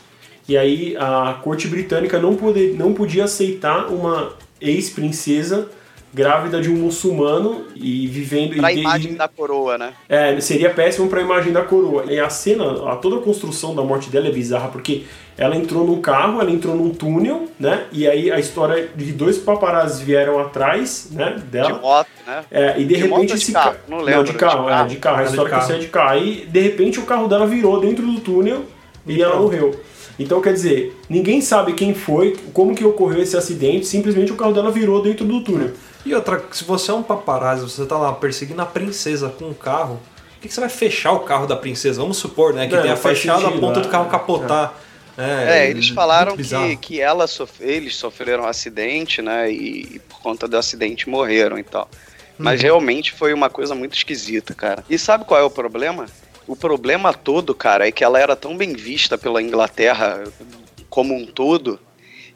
E aí a corte britânica não, pode, não podia aceitar uma ex-princesa grávida de um muçulmano e vivendo Pra e, de- imagem e- da coroa, né? é, seria péssimo pra imagem da coroa. E a cena, a, toda a construção da morte dela é bizarra, porque ela entrou num carro, ela entrou num túnel, né? E aí a história de dois paparazzi vieram atrás, né, De dela. moto, né? É, e de, De repente moto de esse carro? ca- Não lembro, de de carro, é, carro. de carro. A de história que sei é de carro. Aí, de repente, o carro dela virou dentro do túnel e ela morreu. Então, quer dizer, ninguém sabe quem foi, como que ocorreu esse acidente, simplesmente o carro dela virou dentro do túnel. E outra, se você é um paparazzi, você tá lá perseguindo a princesa com um carro, por que, que você vai fechar o carro da princesa? Vamos supor, né, que Não, tenha fechado a sentido, ponto é. do carro capotar. É, eles muito falaram bizarro. que, que ela sof- eles sofreram um acidente, né? E, e por conta do acidente morreram e tal. Mas realmente foi uma coisa muito esquisita, cara. E sabe qual é o problema? O problema todo, cara, é que ela era tão bem vista pela Inglaterra como um todo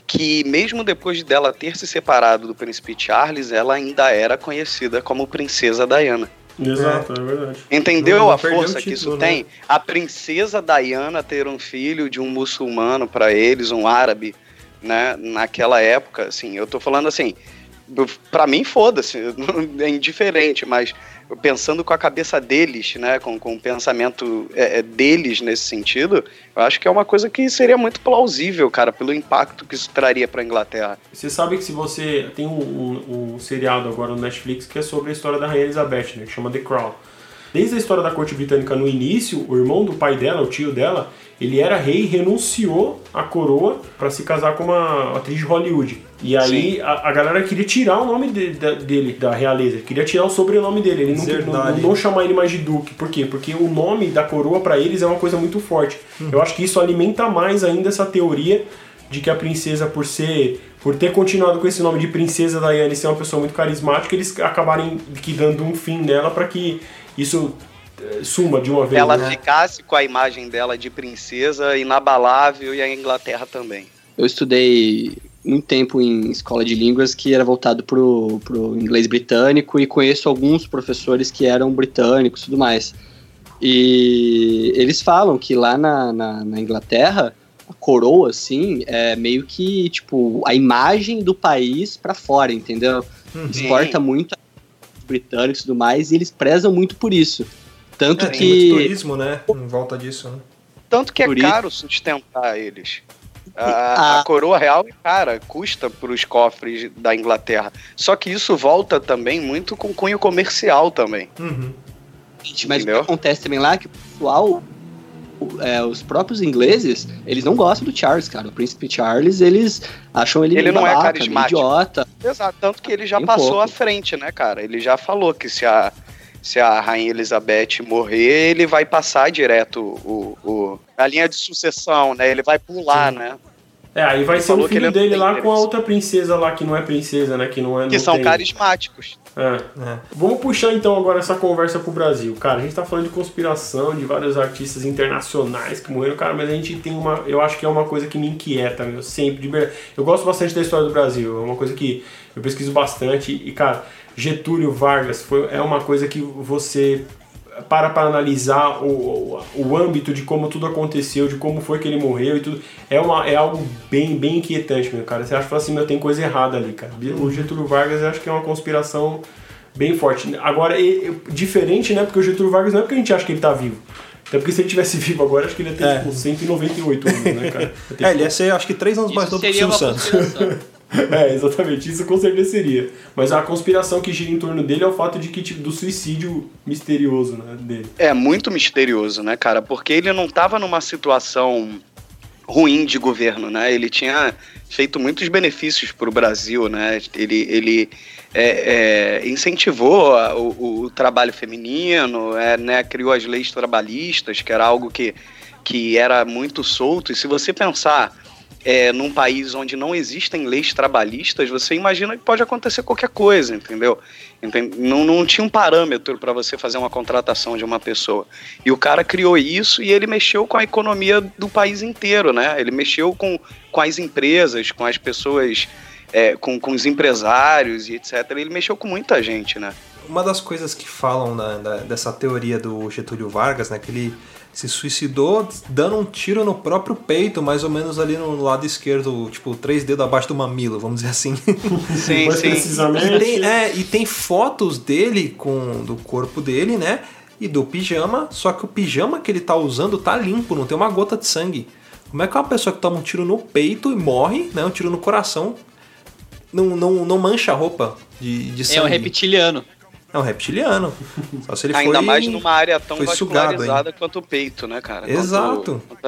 que mesmo depois dela ter se separado do príncipe Charles, ela ainda era conhecida como princesa Diana. Exato, é, verdade. Entendeu Não- não a força o que isso título, né? tem? A princesa Diana ter um filho de um muçulmano para eles, um árabe, né? Naquela época, assim, eu tô falando assim, para mim foda-se, é indiferente, mas pensando com a cabeça deles, né? Com, com o pensamento é, é, deles nesse sentido, eu acho que é uma coisa que seria muito plausível, cara, pelo impacto que isso traria para Inglaterra. Você sabe que se você. Tem um, um- um seriado agora no Netflix que é sobre a história da Rainha Elizabeth, né? Que chama The Crown. Desde a história da corte britânica no início, o irmão do pai dela, o tio dela, ele era rei e renunciou à coroa para se casar com uma atriz de Hollywood. E aí a, a galera queria tirar o nome de- da- dele, da realeza, queria tirar o sobrenome dele. Ele não, não, não chamar ele mais de duque. Por quê? Porque o nome da coroa para eles é uma coisa muito forte. Eu acho que isso alimenta mais ainda essa teoria de que a princesa, por ser. Por ter continuado com esse nome de Princesa Diana e ser uma pessoa muito carismática, eles acabarem que dando um fim nela para que isso eh, suma de uma vez. Ela né? ficasse com a imagem dela de princesa inabalável e a Inglaterra também. Eu estudei muito tempo em escola de línguas que era voltado pro, pro inglês britânico e conheço alguns professores que eram britânicos e tudo mais. E eles falam que lá na, na, na Inglaterra, a coroa, assim, é meio que, tipo, a imagem do país pra fora, entendeu? Exporta muito os britânicos e tudo mais, e eles prezam muito por isso. Tanto É, tem que... muito turismo, né? Em volta disso, né? Tanto que é caro sustentar eles. A, Ah. a coroa real é cara, custa para os cofres da Inglaterra. Só que isso volta também muito com cunho comercial também. Uhum. Gente, mas Entendeu? o que acontece também lá é que o pessoal, é, os próprios ingleses, eles não gostam do Charles, cara. O príncipe Charles, eles acham ele, Ele não é babaca, meio carismático. idiota. Exato, tanto que ele já Tem passou pouco. à frente, né, cara? Ele já falou que se a, se a Rainha Elizabeth morrer, ele vai passar direto o, o- a linha de sucessão, né? Ele vai pular, né? É, aí vai Ele ser o filho não dele lá com a outra princesa lá, que não é princesa, né? Que não é. Que não são tem- carismáticos. É. É. Vamos puxar então agora essa conversa pro Brasil. Cara, a gente tá falando de conspiração, de vários artistas internacionais que morreram, cara, mas a gente tem uma. Eu acho que é uma coisa que me inquieta, meu, sempre. De verdade. Eu gosto bastante da história do Brasil, é uma coisa que eu pesquiso bastante. E, cara, Getúlio Vargas foi, é uma coisa que você para para analisar o, o, o âmbito de como tudo aconteceu, de como foi que ele morreu e tudo. É, uma, é algo bem, bem inquietante, meu cara. Você acha que fala assim, meu, tem coisa errada ali, cara. O Getúlio Vargas eu acho que é uma conspiração bem forte. Agora, e- e- diferente, né? Porque o Getúlio Vargas não é porque a gente acha que ele tá vivo. Até porque se ele tivesse vivo agora, acho que ele ia ter É. tipo 198 anos, né, cara? Ter, É, ele ia ser acho que três anos mais Isso novo que o Silvio Santos. É, exatamente. Isso com certeza seria. Mas a conspiração que gira em torno dele é o fato de que, tipo, do suicídio misterioso, né, dele. É muito misterioso, né, cara? Porque ele não tava numa situação ruim de governo, né? Ele tinha feito muitos benefícios para o Brasil, né? Ele, ele é, é, incentivou a- o, o trabalho feminino, é, né? criou as leis trabalhistas, que era algo que, que era muito solto. E se você pensar é, num país onde não existem leis trabalhistas, você imagina que pode acontecer qualquer coisa, entendeu? Enten- Não, não tinha um parâmetro para você fazer uma contratação de uma pessoa. E o cara criou isso e ele mexeu com a economia do país inteiro, né? Ele mexeu com, com as empresas, com as pessoas, é, com, com os empresários e etc. Ele mexeu com muita gente, né? Uma das coisas que falam da- dessa teoria do Getúlio Vargas, né, que ele se suicidou dando um tiro no próprio peito, mais ou menos ali no lado esquerdo, tipo, três dedos abaixo do mamilo, vamos dizer assim. Sim, sim. precisamente. E tem, é, e tem fotos dele com do corpo dele, né? E do pijama, só que o pijama que ele tá usando tá limpo, não tem uma gota de sangue. Como é que uma pessoa que toma um tiro no peito e morre, né? Um tiro no coração, não, não, não mancha a roupa de, de sangue? É um reptiliano. É um reptiliano. Só se ele Ainda foi... mais numa área tão vascularizada quanto o peito, né, cara? Exato. Quanto, quanto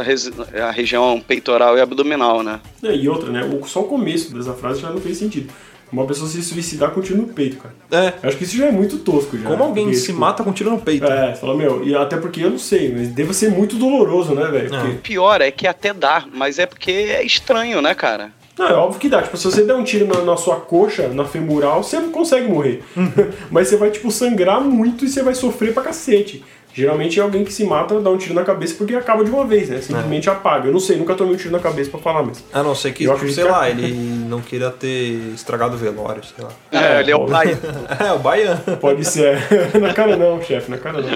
a, a região peitoral e abdominal, né? É, e outra, né? o- Só o começo dessa frase já não fez sentido. Uma pessoa se suicidar com um tiro no peito, cara. É, Eu acho que isso já é muito tosco já. como alguém Porque, se tipo, mata com um tiro no peito. É, você fala, meu, e até porque eu não sei, mas deve ser muito doloroso, né, velho? É. Porque- O pior é que até dá, mas é porque é estranho, né, cara? Não, é óbvio que dá. Tipo, se você der um tiro na, na sua coxa, na femoral, você não consegue morrer. Uhum. Mas você vai, tipo, sangrar muito e você vai sofrer pra cacete. Geralmente é alguém que se mata, dá um tiro na cabeça porque acaba de uma vez, né? É. Simplesmente apaga. Eu não sei, nunca tomei um tiro na cabeça pra falar mesmo. A não ser que, tipo, sei que- lá, ele não queira ter estragado o velório, sei lá. É, ele é o pai. É, o baiano. Pode ser. na cara não, chefe, na cara não.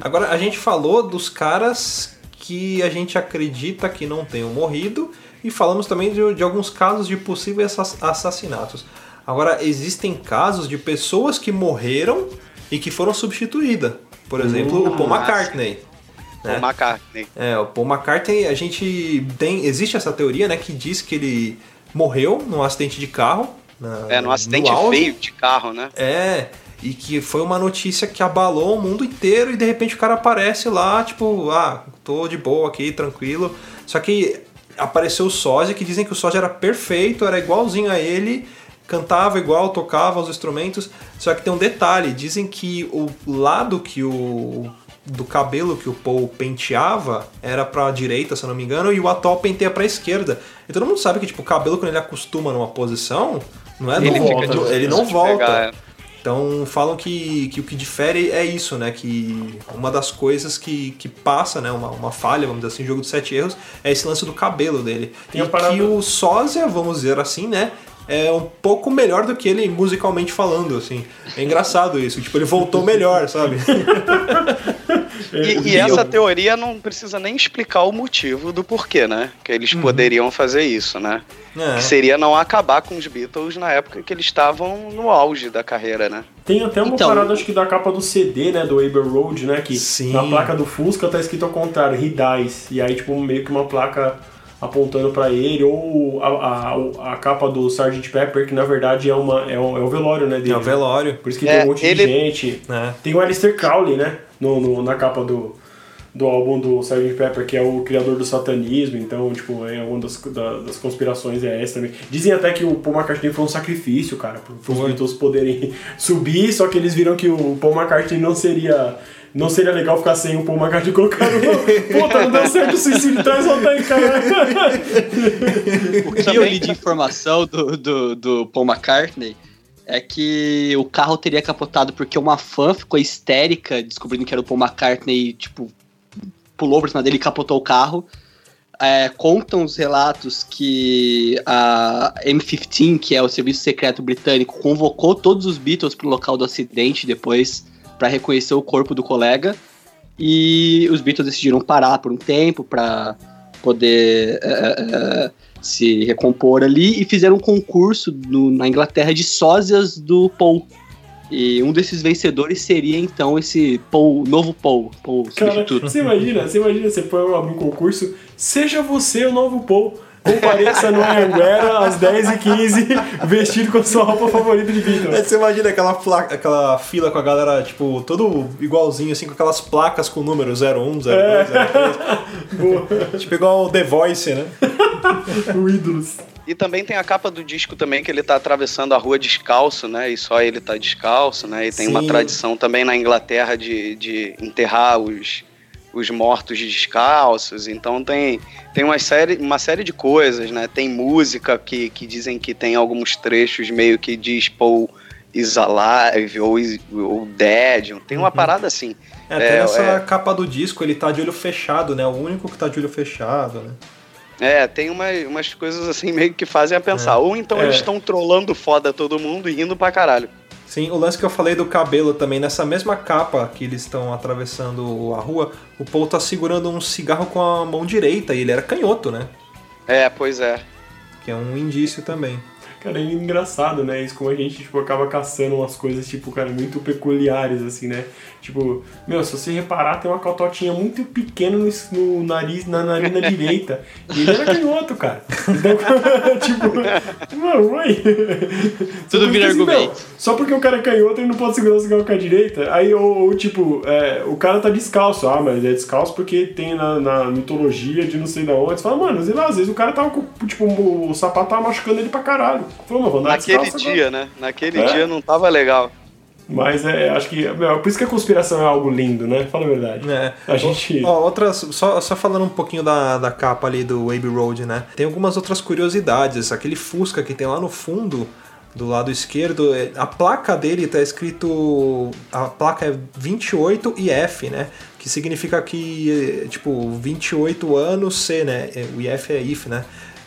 Agora, a gente falou dos caras que a gente acredita que não tenham morrido e falamos também de, de alguns casos de possíveis assa- assassinatos. Agora, existem casos de pessoas que morreram e que foram substituídas. Por exemplo, o Paul. McCartney. né? O McCartney. É, o Paul McCartney, a gente tem. Existe essa teoria, né, que diz que ele morreu num acidente de carro. na- É, num acidente feio de carro, né? É, e que foi uma notícia que abalou o mundo inteiro e de repente o cara aparece lá, tipo, ah, tô de boa aqui, tranquilo. Só que apareceu o sósia, que dizem que o sósia era perfeito, era igualzinho a ele, cantava igual, tocava os instrumentos. Só que tem um detalhe, dizem que o lado que o do cabelo que o Paul penteava era pra direita, se eu não me engano, e o atual penteia pra esquerda. E todo mundo sabe que tipo, o cabelo quando ele acostuma numa posição, não é Ele não volta, ele não volta. pegar, é. Então falam que, que o que difere é isso, né? Que uma das coisas que, que passa, né? Uma, uma falha, vamos dizer assim, jogo de sete erros, é esse lance do cabelo dele. Tem e que o sósia, vamos dizer assim, né? É um pouco melhor do que ele musicalmente falando, assim. É engraçado isso. Tipo, ele voltou melhor, sabe? E, e essa teoria não precisa nem explicar o motivo do porquê, né? Que eles poderiam fazer isso, né? É. Que seria não acabar com os Beatles na época que eles estavam no auge da carreira, né? Tem até uma Então- parada, acho que da capa do CD, né? Do Abbey Road, né? Que Sim. na placa do Fusca tá escrito ao contrário, He Dies. E aí, tipo, meio que uma placa apontando pra ele. Ou a, a, a capa do Sgt. Pepper, que na verdade é, uma, é, o, é o velório, né? Dele. É o velório. Por isso que É, tem um monte ele- de gente. né? Tem o Alistair Crowley, né? No, no- na capa do, do álbum do Sgt. Pepper, que é o criador do satanismo, então, tipo, é uma das, da- das conspirações é essa também. Dizem até que o Paul McCartney foi um sacrifício, cara, para os Beatles poderem subir, só que eles viram que o Paul McCartney não seria... Não seria legal ficar sem o Paul McCartney colocando. Puta, não deu certo o suicídio, vão estar aí, cara. O que eu li de informação do, do, do Paul McCartney é que o carro teria capotado porque uma fã ficou histérica descobrindo que era o Paul McCartney e, tipo, pulou por cima dele e capotou o carro. É, contam os relatos que a M15, que é o serviço secreto britânico, convocou todos os Beatles pro local do acidente depois para reconhecer o corpo do colega. E os Beatles decidiram parar por um tempo para poder é, é, se recompor ali e fizeram um concurso no- na Inglaterra de sósias do Paul. E um desses vencedores seria então esse Paul, novo Paul, Paul Cara, substituto. você imagina, você imagina, você põe abrir um concurso, seja você o novo Paul. Compareça no Anguera às 10h15, vestido com a sua roupa favorita de Aí Beatles. você imagina aquela, placa, aquela fila com a galera, tipo, todo igualzinho, assim, com aquelas placas com número 01, 02, Boa. 03. tipo igual o The Voice, né? o ídolos. E também tem a capa do disco também que ele tá atravessando a rua descalço, né? E só ele tá descalço, né? E tem uma Sim. tradição também na Inglaterra de, de enterrar os, os mortos descalços. Então tem, tem uma, série, uma série de coisas, né? Tem música que, que dizem que tem alguns trechos meio que diz Paul is alive ou, is, ou dead. Tem uma parada assim. É, até É, nessa é. capa do disco ele tá de olho fechado, né? O único que tá de olho fechado, né? É, tem uma, umas coisas assim meio que fazem a pensar. Ou então É. eles estão trollando foda todo mundo e rindo pra caralho. Sim, o lance que eu falei do cabelo também, nessa mesma capa que eles estão atravessando a rua, o Paul tá segurando um cigarro com a mão direita e ele era canhoto, né? É, pois é. Que é um indício também. Cara, é engraçado, né? Isso como a gente, tipo, acaba caçando umas coisas, tipo, cara, muito peculiares, assim, né? Tipo, meu, se você reparar, tem uma catotinha muito pequena no, no nariz, na narina direita. E ele era canhoto, cara. Então, tipo, mano, uai. Tudo vira assim, argumento. meu, Só porque o cara é canhoto, ele não pode segurar o cigarro com a direita. Aí, ou, ou, tipo, é, o cara tá descalço. Ah, mas ele é descalço porque tem na, na mitologia de não sei da onde. Você fala, mano, sei lá, às vezes o cara tava com, tipo, o, o sapato tava machucando ele pra caralho. Falou, mano, vou andar Naquele descalço agora. dia, né? Naquele É. dia não tava legal. Mas é, acho que. meu, por isso que a conspiração é algo lindo, né? Fala a verdade. É. A gente. Ó, outras, só, só falando um pouquinho da, da capa ali do Abbey Road, né? Tem algumas outras curiosidades. Aquele Fusca que tem lá no fundo, do lado esquerdo, é- a placa dele tá escrito. A placa é 28 e F, né? Que significa que, é, tipo, 28 anos C, né? É, O IF é IF, né?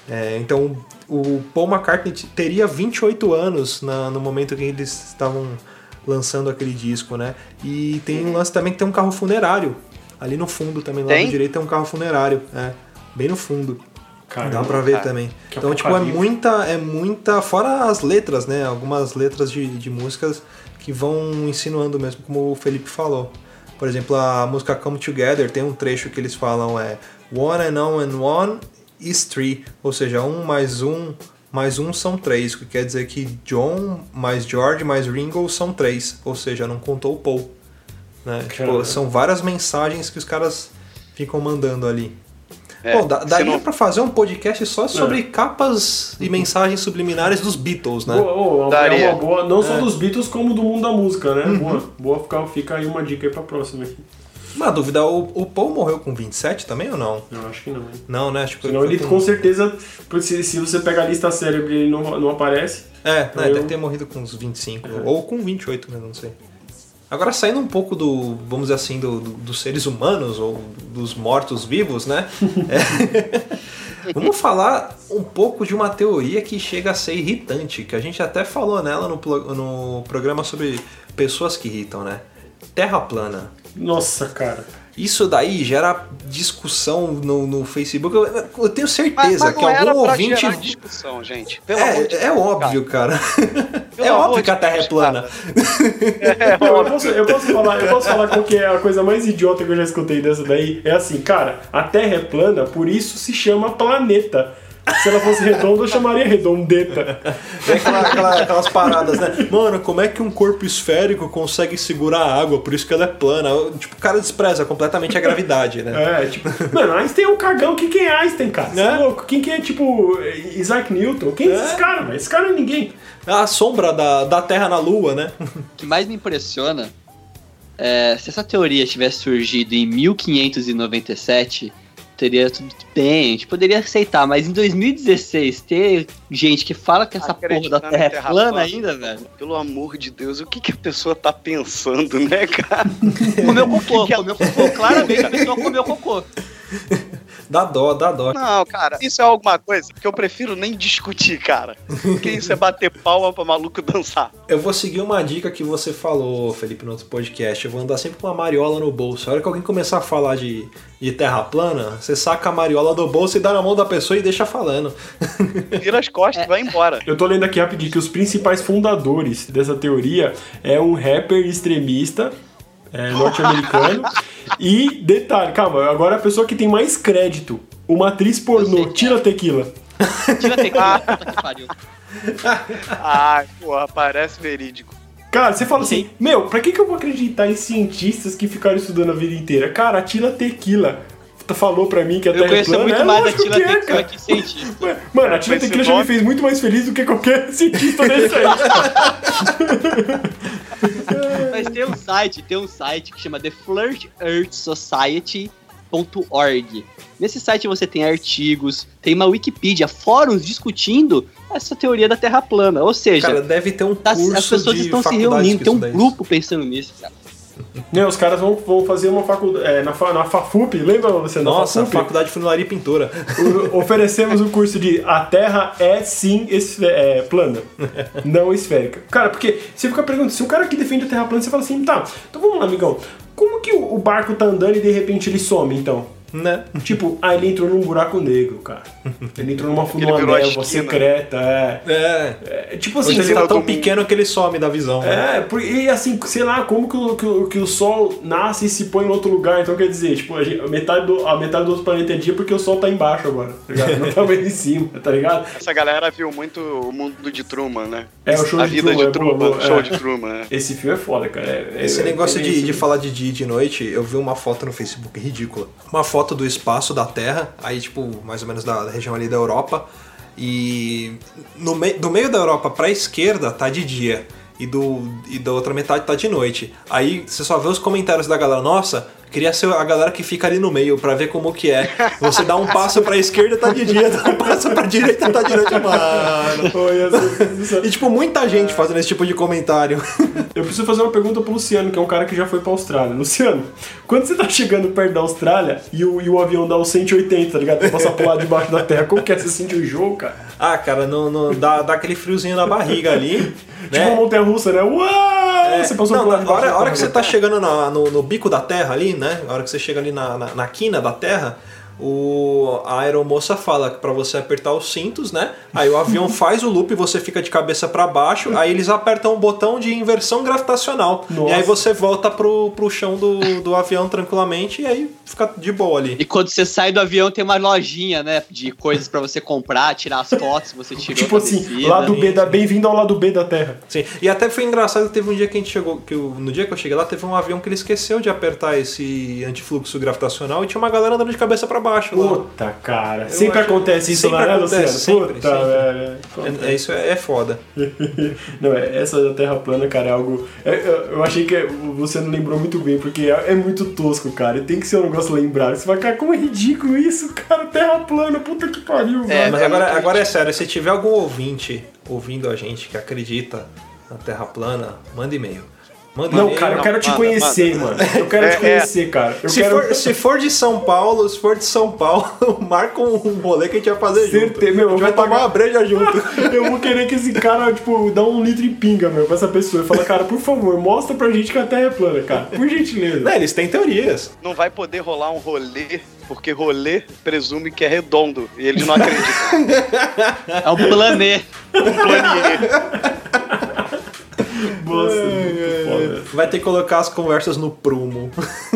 É, então, o Paul McCartney teria 28 anos na- no momento que eles estavam lançando aquele disco, né? E tem um lance também que tem um carro funerário. Ali no fundo também, lá do direito tem um carro funerário, é. Bem no fundo. Caramba, Dá pra ver cara. também. Que Então, tipo, é muita, é muita. Fora as letras, né? Algumas letras de, de músicas que vão insinuando mesmo, como o Felipe falou. Por exemplo, a música Come Together tem um trecho que eles falam é One and on and one is three. Ou seja, um mais um mais um são três. O que quer dizer que John mais George mais Ringo são três. Ou seja, não contou o Paul. Né? Tipo, são várias mensagens que os caras ficam mandando ali. É, dá, se daria não- pra fazer um podcast só sobre É. capas e mensagens subliminares dos Beatles, né? Boa, boa, é Daria. uma boa, não só É. dos Beatles, como do mundo da música, né? Uhum. Boa, boa ficar, fica aí uma dica aí pra próxima aqui. Uma dúvida, o, o Paul morreu com 27 também ou não? Eu acho que não, hein? Não, né? Tipo, Senão foi ele com certeza, se, se você pegar a lista cérebro e ele não, não aparece. É, né, Eu- deve ter morrido com uns 25, ou com 28, né? Não sei. Agora, saindo um pouco do, vamos dizer assim, do, do- dos seres humanos, ou dos mortos-vivos, né? É. Vamos falar um pouco de uma teoria que chega a ser irritante, que a gente até falou nela no, no programa sobre pessoas que irritam, né? Terra plana. Nossa, cara. Isso daí gera discussão no, no Facebook. Eu, eu tenho Mas, certeza mas que não era algum ouvinte. gerar discussão, gente. Pelo amor de É, é Deus, óbvio, cara. Pelo é óbvio que a Terra é plana. É Eu óbvio. posso, eu posso falar, eu posso falar qual que é a coisa mais idiota que eu já escutei dessa daí. É assim, cara, a Terra é plana, por isso se chama planeta. Se ela fosse redonda, eu chamaria redondeta. Tem aquela- aquela- aquelas paradas, né? Mano, como é que um corpo esférico consegue segurar a água? Por isso que ela é plana. Tipo, o cara despreza completamente a gravidade, né? É, tipo, mano, Einstein é um cagão. Quem que é Einstein, cara? Você é Né? louco? Quem que é, tipo, Isaac Newton? Quem é, É. esses caras, velho? Esse cara não é ninguém. A sombra da, da Terra na Lua, né? O que mais me impressiona é se essa teoria tivesse surgido em 1597, teria tudo bem, a gente poderia aceitar, mas em 2016 ter gente que fala que essa porra da Terra é terra plana plana. ainda, velho. Pelo amor de Deus, o que, que a pessoa tá pensando, né, cara? Comeu cocô, que é- comeu cocô, claramente a pessoa comeu cocô. Dá dó, dá dó. Não, cara, isso é alguma coisa que eu prefiro nem discutir, cara. Porque isso é bater palma pra maluco dançar. Eu vou seguir uma dica que você falou, Felipe, no outro podcast. Eu vou andar sempre com uma mariola no bolso. A hora que alguém começar a falar de, de terra plana, você saca a mariola do bolso e dá na mão da pessoa e deixa falando. Vira as costas e vai embora. Eu tô lendo aqui rapidinho que os principais fundadores dessa teoria é um rapper extremista é, norte-americano. e, detalhe, calma, agora a pessoa que tem mais crédito, uma atriz pornô, sei que é. tira tequila. Tira tequila, puta que pariu. Ai, porra, parece verídico. Cara, você fala assim, meu, pra que, que eu vou acreditar em cientistas que ficaram estudando a vida inteira? Cara, a Tila Tequila falou pra mim que a Eu Terra é conheço plana. muito é mais da Tila que é, Tequila cara. que cientista. Mano, a Tila Tequila já me fez muito mais feliz do que qualquer cientista desse aí. Mas tem um site, tem um site que chama The Flirt Earth Society. .org. Nesse site você tem artigos, tem uma Wikipedia, fóruns discutindo essa teoria da Terra plana. Ou seja, Cara, deve ter um tá- curso as pessoas estão se reunindo, tem um grupo pensando nisso, cara. Né, os caras vão, vão fazer uma faculdade. É, na, fa- na FAFUP, lembra você? Na Nossa, FAFUP? faculdade de funilaria e pintura. O- oferecemos um curso de A Terra é sim é, plana, não esférica. Cara, porque você fica perguntando, se o cara que defende a Terra plana, você fala assim, tá, então vamos lá, amigão. Como que o o barco tá andando e de repente ele some, então? Né? Tipo, ah, ele entrou num buraco negro, cara. Ele entrou numa, numa névoa secreta, é. É. É, Tipo assim, ele lá, tá tão pequeno que ele some da visão. né? É, por- e assim, sei lá, como que o, que, o, que o Sol nasce e se põe em outro lugar. Então quer dizer, tipo, a, gente- a metade do, a metade do outro planeta é dia porque o Sol tá embaixo agora, tá ligado? Não tá mais em cima, tá ligado? Essa galera viu muito o mundo de Truman, né? É, o show a de vida Truman, de é Truman, boa, boa, o show é. de Truman, né? Esse filme é foda, cara. É- Esse é- negócio é de, de falar de dia e de noite, eu vi uma foto no Facebook ridícula. Uma foto do espaço da Terra, aí tipo, mais ou menos da, região ali da Europa. E no me, do meio da Europa pra esquerda tá de dia. E, do, e da outra metade tá de noite. Aí você só vê os comentários da galera, nossa, queria ser a galera que fica ali no meio pra ver como que é. Você dá um passo pra esquerda tá de dia, dá um passo pra direita tá de noite, mano. E tipo, muita gente fazendo esse tipo de comentário. Eu preciso fazer uma pergunta pro Luciano, que é um cara que já foi pra Austrália. Luciano, quando você tá chegando perto da Austrália e o, e o avião dá os 180, tá ligado? Pra passar pro lado de baixo da terra, como que é? Você sente o jogo, cara? Ah, cara, não, não, dá, dá aquele friozinho na barriga ali. Tipo uma né? montanha russa, né? Uau! É, você passou não, hora, da a hora terra. que você tá chegando na- no, no bico da terra ali, né? A hora que você chega ali na, na, na quina da terra, o, a aeromoça fala pra você apertar os cintos, né? Aí o avião faz o loop, você fica de cabeça pra baixo, aí eles apertam o botão de inversão gravitacional. Nossa. E aí você volta pro, pro chão do, do avião tranquilamente e aí fica de boa ali. E quando você sai do avião tem uma lojinha, né? De coisas pra você comprar, tirar as fotos você tirou. Tipo assim, descida. lado B da. Bem-vindo ao lado B da Terra. Sim. E até foi engraçado que teve um dia que a gente chegou, que eu- no dia que eu cheguei lá, teve um avião que ele esqueceu de apertar esse antifluxo gravitacional e tinha uma galera andando de cabeça pra baixo lá. Puta, cara. sempre acontece isso sempre lá, né, acontece, Luciano? sempre, Puta, sempre. velho. É, é isso é, é foda. Não, é, essa da Terra plana, cara, é algo. é, eu, eu achei que é- você não lembrou muito bem, porque é, é muito tosco, cara. E tem que ser um negócio lembrado. Você vai, cara, como é ridículo isso, cara? Terra plana, puta que pariu, velho. Mas é agora, muito agora é sério, se tiver algum ouvinte ouvindo a gente que acredita na Terra plana, manda e-mail. Manda Não, cara, eu quero te conhecer, manda. mano. Eu quero É, te conhecer, cara. Eu Se, quero. for, se for de São Paulo, se for de São Paulo, marca um rolê que a gente vai fazer junto. Certeza, meu, a gente eu vai vou tomar pagar- uma breja junto. Eu vou querer que esse cara, tipo, dá um litro e pinga, meu, pra essa pessoa. E fala, cara, por favor, mostra pra gente que a Terra é plana, cara. Por gentileza. Não, eles têm teorias. Não vai poder rolar um rolê, porque rolê presume que é redondo. E eles não acreditam. É o planê. Nossa, muito foda. Vai ter que colocar as conversas no prumo.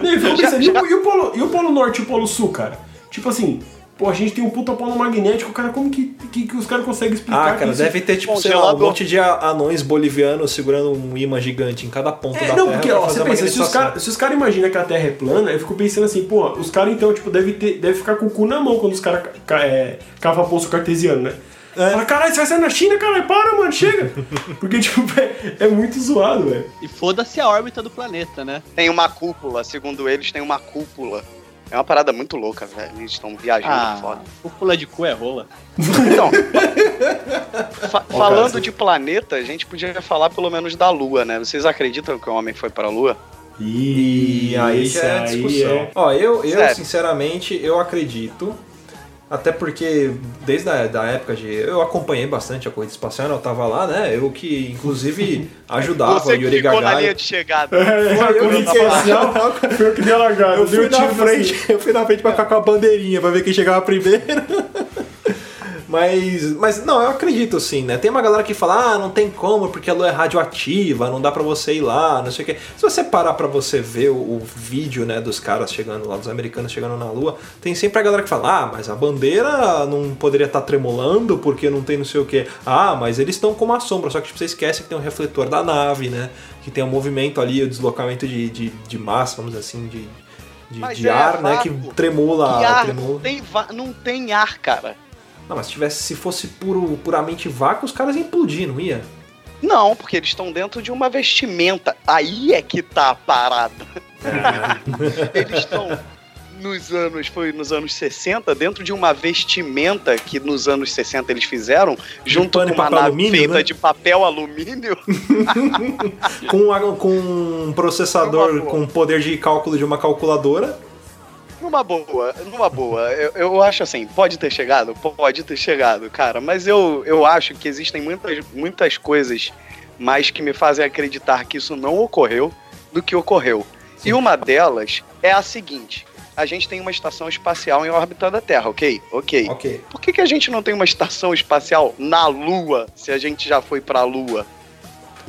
Não, eu fico pensando, e, o, e o polo, e o Polo Norte e o Polo Sul, cara? Tipo assim, pô, a gente tem um puta polo magnético, cara, como que, que, que os caras conseguem explicar Ah, cara, isso- deve ter, tipo, sei lá, um monte de anões bolivianos segurando um imã gigante em cada ponto É, da não, Terra. porque ó, você pensa, se os caras cara imaginam que a Terra é plana, eu fico pensando assim, pô, os caras então, tipo, deve, ter, deve ficar com o cu na mão quando os caras ca, é, cavam poço cartesiano, né? Fala, caralho, você vai sair na China, caralho, para, mano, chega! Porque, tipo, é, é muito zoado, velho. E foda-se a órbita do planeta, né? Tem uma cúpula, segundo eles, tem uma cúpula. É uma parada muito louca, velho. Eles estão viajando Ah, foda. cúpula de cu é rola. Então, fa- falando cara, de planeta, a gente podia falar pelo menos da Lua, né? Vocês acreditam que o homem foi pra Lua? E aí Isso já é discussão. é- Ó, eu, eu Sério. sinceramente, eu acredito. Até porque, desde a da época de. Eu acompanhei bastante a corrida espacial, eu tava lá, né? Eu que, inclusive, ajudava Você o que Yuri ficou na Gagarin. linha de chegada. É, a eu corrida fiquei- espacial foi o que deu a largada. Eu fui na frente, assim. eu fui na frente pra ficar com a bandeirinha pra ver quem chegava primeiro. Mas, mas não, eu acredito sim, né? Tem uma galera que fala, ah, não tem como, porque a lua é radioativa, não dá pra você ir lá, não sei o quê. Se você parar pra você ver o, o vídeo, né, dos caras chegando lá, dos americanos chegando na lua, tem sempre a galera que fala, ah, mas a bandeira não poderia estar tremulando porque não tem não sei o quê. Ah, mas eles estão com uma sombra, só que tipo, você esquece que tem um refletor da nave, né? Que tem um movimento ali, o deslocamento de, de, de massa, vamos dizer assim, de, de, de é ar, né? Que tremula. E ar, tremula. não tem, não tem ar, cara. Não, mas se, tivesse, se fosse puro, puramente vácuo, os caras iam implodir, não ia? Não, porque eles estão dentro de uma vestimenta. Aí é que tá a parada. eles estão nos anos, foi nos anos 60, dentro de uma vestimenta que nos anos 60 eles fizeram, junto com uma nave alumínio, feita né? de papel alumínio. Com, a- com um processador com poder de cálculo de uma calculadora. Numa boa, numa boa. Eu, eu acho assim, pode ter chegado? Pode ter chegado, cara. Mas eu, eu acho que existem muitas, muitas coisas mais que me fazem acreditar que isso não ocorreu do que ocorreu. E uma delas é a seguinte: a gente tem uma estação espacial em órbita da Terra, ok? Ok. Ok. Por que, que a gente não tem uma estação espacial na Lua se a gente já foi pra Lua?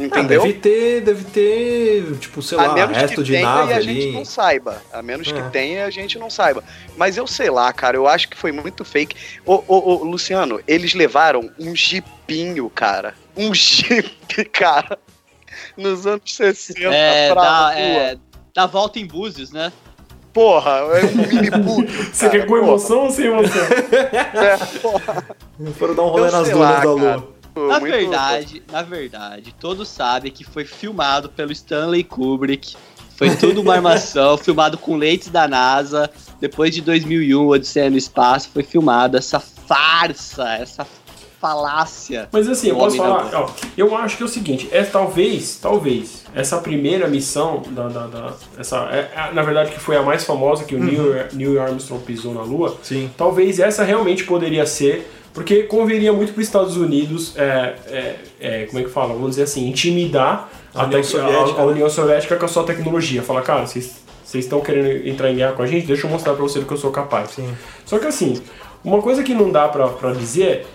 Ah, Entendeu? deve ter, deve ter, tipo, sei a lá, menos resto que de tenha nave e a ali. gente não saiba. A menos É. que tenha a gente não saiba. Mas eu sei lá, cara, eu acho que foi muito fake. Ô, ô, ô, Luciano, eles levaram um jipinho, cara. Um jipe, cara. Nos anos 60 É, pra dá, rua. é, dá volta em Búzios, né? Porra, é um mini puto. Você quer com emoção ou sem emoção? É, porra. Foram dar um rolê Eu nas dunas lá, da cara. Na Muito- verdade, na verdade, todos sabem que foi filmado pelo Stanley Kubrick. Foi tudo uma armação, filmado com leites da NASA. Depois de 2001, Odisseia no Espaço, foi filmado essa farsa, essa falácia. Mas assim, eu posso falar, ó, eu acho que é o seguinte, é talvez, talvez, essa primeira missão da, da, da- essa, é, é, na verdade que foi a mais famosa que o Neil, Neil Armstrong pisou na Lua, Sim. talvez essa realmente poderia ser, porque converia muito para os Estados Unidos, é, é, é, como é que fala, vamos dizer assim, intimidar A a, União Soviética, a- a? União Soviética com a sua tecnologia. Fala, cara, vocês estão querendo entrar em guerra com a gente? Deixa eu mostrar para você do que eu sou capaz. Sim. Só que assim, uma coisa que não dá pra dizer,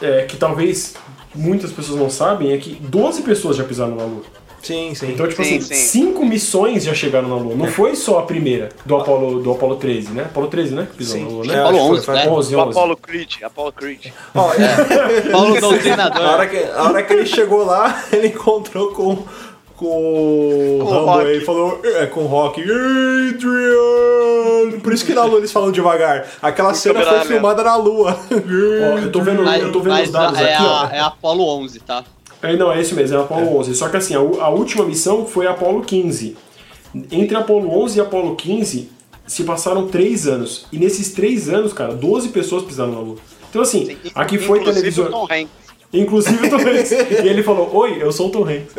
é, que talvez muitas pessoas não sabem, é que 12 pessoas já pisaram na Lua. Sim, sim. Então, tipo Sim, assim, sim. cinco missões já chegaram na Lua. Não foi só a primeira do Apollo, do Apollo 13, né? Apollo 13, né? Que pisou Sim. na Lua, É, né? Apollo que foi- 11, foi- né? 11, O 11. Apollo Creed, Apollo Creed. Ó, Paulo a, Doutrinador. hora que, a hora que ele chegou lá, ele encontrou com, com o Com o Rambo Rock. aí, falou é, com o Rock, Adrian! Por isso que na lua eles falam devagar. Aquela cena foi lenta. filmada na lua. Ó, eu tô vendo, Mas, eu tô vendo mas os dados é, aqui, a, ó. é Apollo 11, tá? É, não, é isso mesmo, é Apollo 11. Só que assim, a, a última missão foi a Apollo 15. Entre Apollo 11 e Apollo 15 se passaram três anos. E nesses três anos, cara, 12 pessoas pisaram na Lua. Então assim, aqui foi televisor. o Tom Hanks. Inclusive o Tom Hanks. e ele falou, oi, eu sou o Tom Hanks.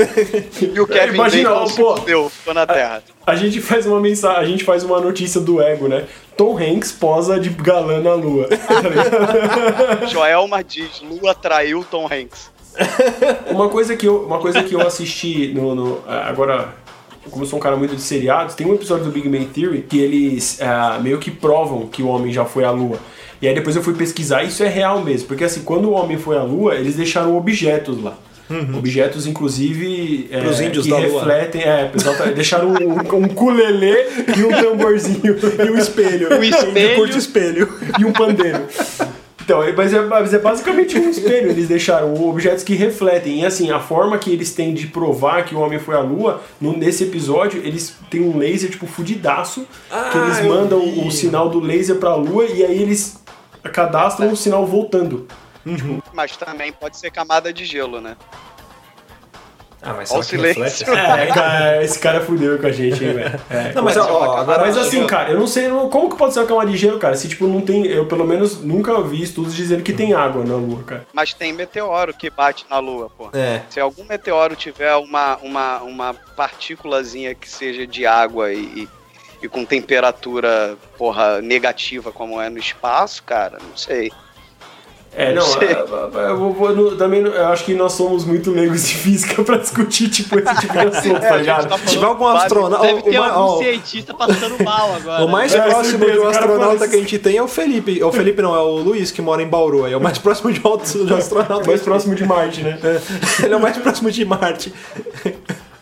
E o Kevin Imagina, Bacon pô. fudeu, ficou na Terra. A gente faz uma mensagem, a gente faz uma notícia do ego, né? Tom Hanks posa de galã na Lua. Tá? Joelma diz, Lua traiu Tom Hanks. Uma coisa que eu, uma coisa que eu assisti no, no- agora, como eu sou um cara muito de seriados, tem um episódio do Big Bang Theory que eles ah, meio que provam que o homem já foi à Lua. E aí depois eu fui pesquisar, e isso é real mesmo, porque assim, quando o homem foi à Lua, eles deixaram objetos lá. Objetos, inclusive, é, Pros índios que da Lua. refletem. É, exatamente, deixaram um, um ukulele e um tamborzinho E o espelho. O espelho. Curte espelho. e um pandeiro. Então, é- mas é, mas é basicamente um espelho. Eles deixaram objetos que refletem. E assim, a forma que eles têm de provar que o homem foi à lua, no- nesse episódio, eles têm um laser, tipo, fudidaço, que eles mandam vi. o sinal do laser pra lua e aí eles cadastram o sinal voltando. Mas também pode ser camada de gelo, né? Ah, mas Olha será o que silêncio. reflete? É, cara, esse cara fudeu com a gente, hein, velho. É, Não, mas ó, agora Mas assim, cara, eu não sei como que pode ser uma camada de gelo, cara. Se tipo não tem, eu pelo menos nunca vi estudos dizendo que tem água na Lua, cara. Mas tem meteoro que bate na Lua, pô. É. Se algum meteoro tiver uma, uma, uma partículazinha que seja de água e, e, e com temperatura, porra, negativa como é no espaço, cara, não sei. É, não, Sei. é, é, eu no- também eu acho que nós somos muito leigos de física pra discutir tipo esse tipo de assunto, tá gente ligado? tá Se tiver algum astronauta. Deve ter algum ó, cientista passando mal agora. o mais É, próximo de um astronauta que a gente tem é o Felipe. É o Felipe não, é o Luiz que mora em Bauru. aí É o mais próximo de, de astronauta. Mais próximo de Marte, né? Ele é o mais próximo de Marte.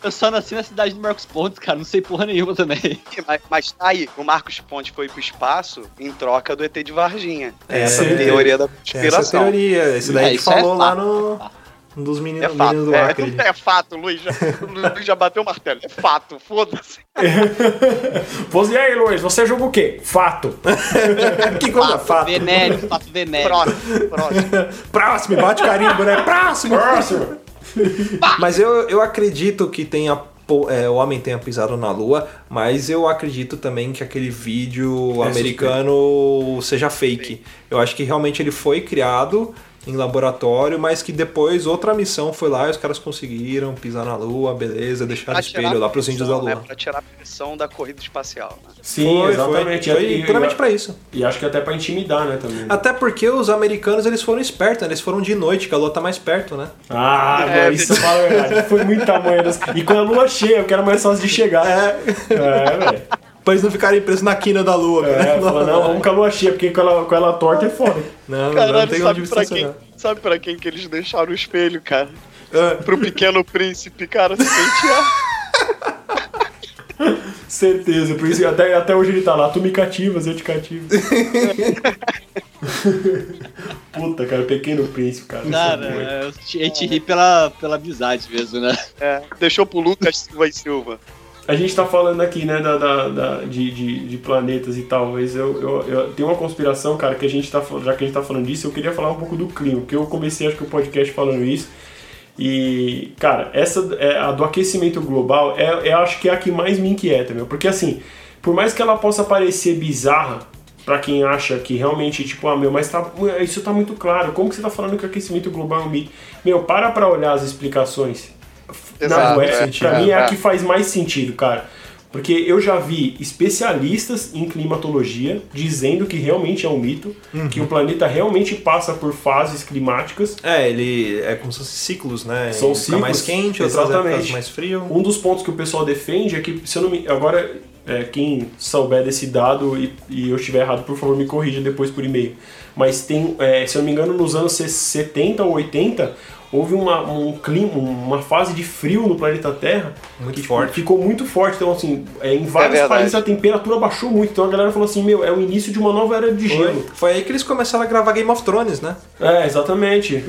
Eu só nasci na cidade do Marcos Pontes, cara. Não sei porra nenhuma também. Mas, mas tá aí, o Marcos Ponte foi pro espaço em troca do ET de Varginha. É, Essa sim. teoria da Essa é conspiração. teoria. Esse daí É, a gente é falou lá fato. no. um Dos É meninos, fato, meninos do é, Acre. é fato, Luiz já, o Luiz já bateu o martelo. É fato, foda-se. E aí, Luiz, você joga o quê? Fato. que coisa fato. Venéreo, fato venéreo. Próximo, próximo. Próximo, bate carimbo, né? Próximo! Próximo. Mas eu, eu acredito que tenha. é, o homem tenha pisado na lua, mas eu acredito também que aquele vídeo É americano seja fake. Eu acho que realmente ele foi criado em laboratório, mas que depois outra missão foi lá e os caras conseguiram pisar na lua, beleza, deixaram Pra espelho lá a pros índios da lua. né, Pra tirar a pressão da corrida espacial. Né? Sim, Foi, exatamente. Foi, foi E- puramente pra isso. E acho que até pra intimidar, né, também. Até porque os americanos eles foram espertos, né? eles foram de noite, que a lua tá mais perto, né? Ah, É, agora isso fala a verdade. Foi muito tamanho das... E com a lua cheia, eu quero mais fácil de chegar. É, é velho. Pra eles não ficarem presos na quina da lua. É, né? fala, não, vamos com a lua cheia, porque com ela, com ela torta é foda. Não, não Caralho, tem sabe onde pra, quem, sabe pra quem que eles deixaram o espelho, cara? É. Pro pequeno príncipe, cara, se pentear. Certeza, por isso até, até hoje ele tá lá, tu me cativas, eu te cativo. Puta, cara, pequeno príncipe, cara. é Cara, a gente ri pela, pela amizade mesmo, né? É, deixou pro Lucas Silva e Silva. A gente tá falando aqui, né, da, da- da- de, de, de planetas e tal, mas eu, eu, eu tenho uma conspiração, cara, que a gente tá já que a gente tá falando disso, eu queria falar um pouco do clima, porque eu comecei acho que o podcast falando isso. E, cara, essa é, a do aquecimento global é, é acho que é a que mais me inquieta, meu, porque assim, por mais que ela possa parecer bizarra pra quem acha que realmente, tipo, ah, meu, mas tá, isso tá muito claro, como que você tá falando que o aquecimento global é um mito? Meu, para pra olhar as explicações. Exato, Não, é, é, pra mim é a é. que faz mais sentido, cara. Porque eu já vi especialistas em climatologia dizendo que realmente é um mito, que o planeta realmente passa por fases climáticas. É, ele é como se fosse ciclos, né? São Ele Fica mais ciclos, quente, exatamente. mais frio. Um dos pontos que o pessoal defende é que, se eu não me. Agora, é, quem souber desse dado e, e eu estiver errado, por favor, me corrija depois por e-mail. Mas tem, é, se eu não me engano, nos anos 70 ou 80, houve uma, um clima, uma fase de frio no planeta Terra Muito que tipo, forte. ficou muito forte. Então, assim, é, em vários verdade. países a temperatura baixou muito. Então a galera falou assim: meu, é o início de uma nova era de gelo. Foi. Foi aí que eles começaram a gravar Game of Thrones, né? É, exatamente.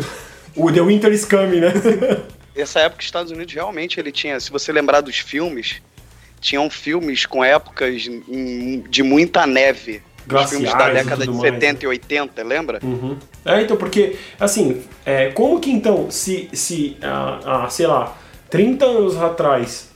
o The Winter is Coming, né? Essa época, os Estados Unidos realmente ele tinha, se você lembrar dos filmes, tinham filmes com épocas de muita neve. Os filmes da Glaciais década de tudo mais, 70 e 80, lembra? Uhum. É, então, porque, assim, é, como que então, se, se ah, ah, sei lá, 30 anos atrás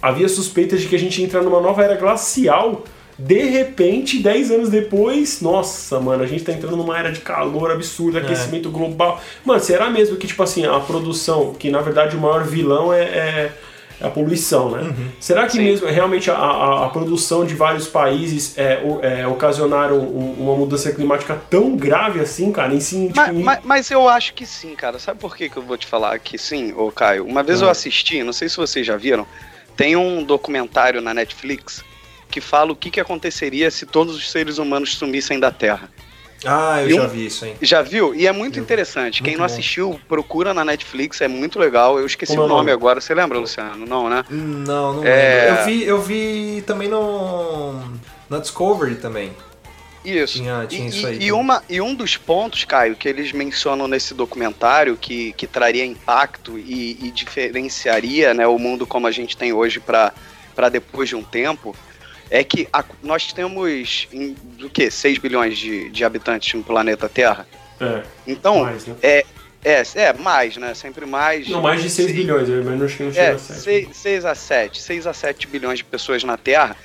havia suspeitas de que a gente ia entrar numa nova era glacial, de repente, 10 anos depois, nossa, mano, a gente tá entrando numa era de calor absurdo, aquecimento global. Mano, será mesmo que, tipo assim, a produção, que na verdade o maior vilão é. é a poluição, né? Será que Sim. mesmo realmente a, a, a produção de vários países é, o- é, ocasionaram um- uma mudança climática tão grave assim, cara? Em si, tipo, Mas, mas- mas eu acho que sim, cara. Sabe por que, que eu vou te falar que sim, ô Caio? Uma vez Ah. eu assisti, não sei se vocês já viram, tem um documentário na Netflix que fala o que, que aconteceria se todos os seres humanos sumissem da Terra. Ah, eu E já um- vi isso, hein? Já viu? E é muito interessante. Quem Muito não bom. assistiu, procura na Netflix, é muito legal. Eu esqueci Como é o nome nome? agora. Você lembra, Luciano? Não, né? Não, não É. lembro. Eu vi, eu vi também no. Na Discovery também. Isso. Tinha- tinha e, isso aí e- uma, e um dos pontos, Caio, que eles mencionam nesse documentário que, que traria impacto e, e diferenciaria né, o mundo como a gente tem hoje para depois de um tempo, é que a- nós temos em, do que 6 bilhões de, de habitantes no planeta Terra. É, Então, mais, né? é, é, é mais, né? Sempre mais. Não, mais de 6 Sim. bilhões, eu mas acho que não chega É, a 7. 6 a 7, 6 a 7 bilhões de pessoas na Terra.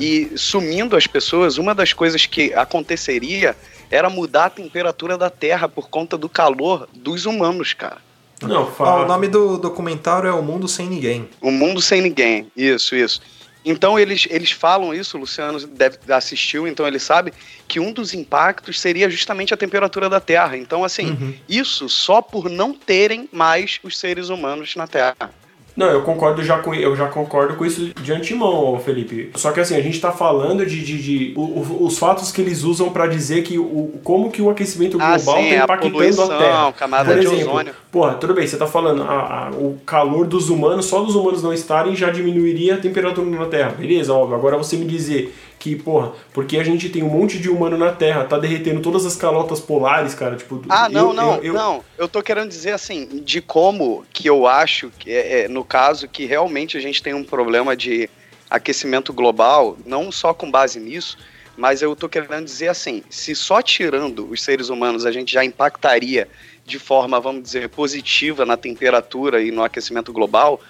E sumindo as pessoas, uma das coisas que aconteceria era mudar a temperatura da Terra por conta do calor dos humanos, cara. Não, fala. o nome do documentário é O Mundo Sem Ninguém. O mundo sem ninguém. Isso, isso. Então eles, eles falam isso, o Luciano deve assistiu, então ele sabe que um dos impactos seria justamente a temperatura da Terra. Então, assim, isso só por não terem mais os seres humanos na Terra. Não, eu concordo já com eu já concordo com isso de antemão, Felipe. Só que assim, a gente tá falando de, de, de- o- os fatos que eles usam pra dizer que o como que o aquecimento global Ah, sim, tá a impactando poluição, a Terra. camada Por de exemplo, ozônio. Porra, tudo bem, você tá falando a- a- o calor dos humanos, só dos humanos não estarem já diminuiria a temperatura na Terra. Beleza, óbvio. Agora você me dizer que, porra, porque a gente tem um monte de humano na Terra, tá derretendo todas as calotas polares, cara, tipo... Ah, não, eu- não, eu- eu- não. Eu tô querendo dizer assim, de como que eu acho, que é, é, no caso, que realmente a gente tem um problema de aquecimento global, não só com base nisso, mas eu tô querendo dizer assim, se só tirando os seres humanos a gente já impactaria de forma, vamos dizer, positiva na temperatura e no aquecimento global,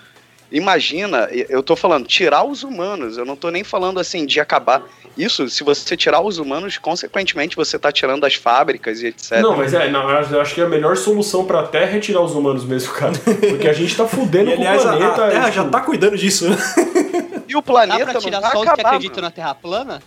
imagina, eu tô falando, tirar os humanos, eu não tô nem falando assim de acabar. Isso, se você tirar os humanos, consequentemente você tá tirando as fábricas e etc. Não, mas é, não, eu acho que a melhor solução pra Terra é tirar os humanos mesmo, cara. Porque a gente tá fudendo E, aliás, com a, o planeta. a Terra tipo, já tá cuidando disso, né? E o Dá planeta pra não tirar vai só os que acreditam na Terra plana?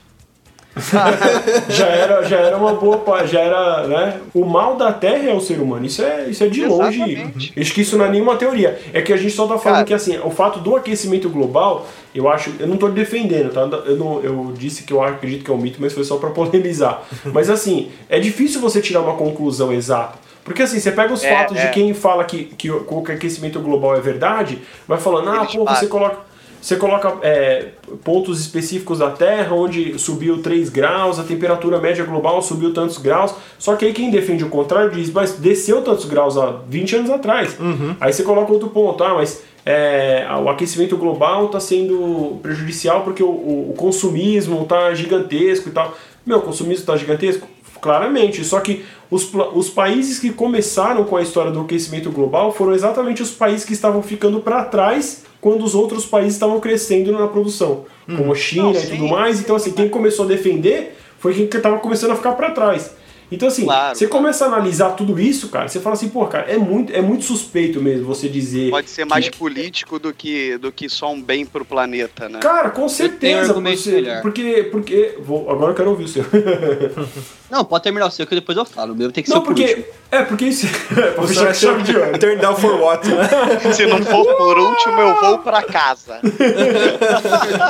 já era, já era uma boa, pa- já era, né? O mal da Terra é o ser humano. Isso é, isso é de longe. Exatamente. Acho que isso não é nenhuma teoria. É que a gente só tá falando Cara. que assim, o fato do aquecimento global, eu acho, eu não tô defendendo, tá? Eu, não, eu disse que eu acredito que é um mito, mas foi só pra polemizar. mas assim, é difícil você tirar uma conclusão exata. Porque assim, você pega os É, fatos é. de quem fala que, que, o, que o aquecimento global é verdade, vai falando, ah, Eles pô, você coloca. Você coloca é, pontos específicos da Terra onde subiu 3 graus, a temperatura média global subiu tantos graus. Só que aí quem defende o contrário diz, mas desceu tantos graus há 20 anos atrás. Aí você coloca outro ponto, ah, mas é, o aquecimento global está sendo prejudicial porque o, o- o consumismo está gigantesco e tal. Meu, o consumismo está gigantesco? Claramente, só que os, os países que começaram com a história do aquecimento global foram exatamente os países que estavam ficando para trás quando os outros países estavam crescendo na produção, como a China Não, e tudo mais. Então, assim, quem começou a defender foi quem estava começando a ficar para trás. Então, assim, Claro, você claro. começa a analisar tudo isso, cara, você fala assim, pô, cara, é muito, é muito suspeito mesmo você dizer. Pode ser mais político do que, do que só um bem pro planeta, né? Cara, com certeza. Você, porque. porque vou, agora eu quero ouvir o seu. Não, pode terminar o seu que depois eu falo. O meu tem que ser Não, o último. porque. É, porque isso. Você fechar chave de ouro. Turn down for what, né? Se não for por último, eu vou pra casa.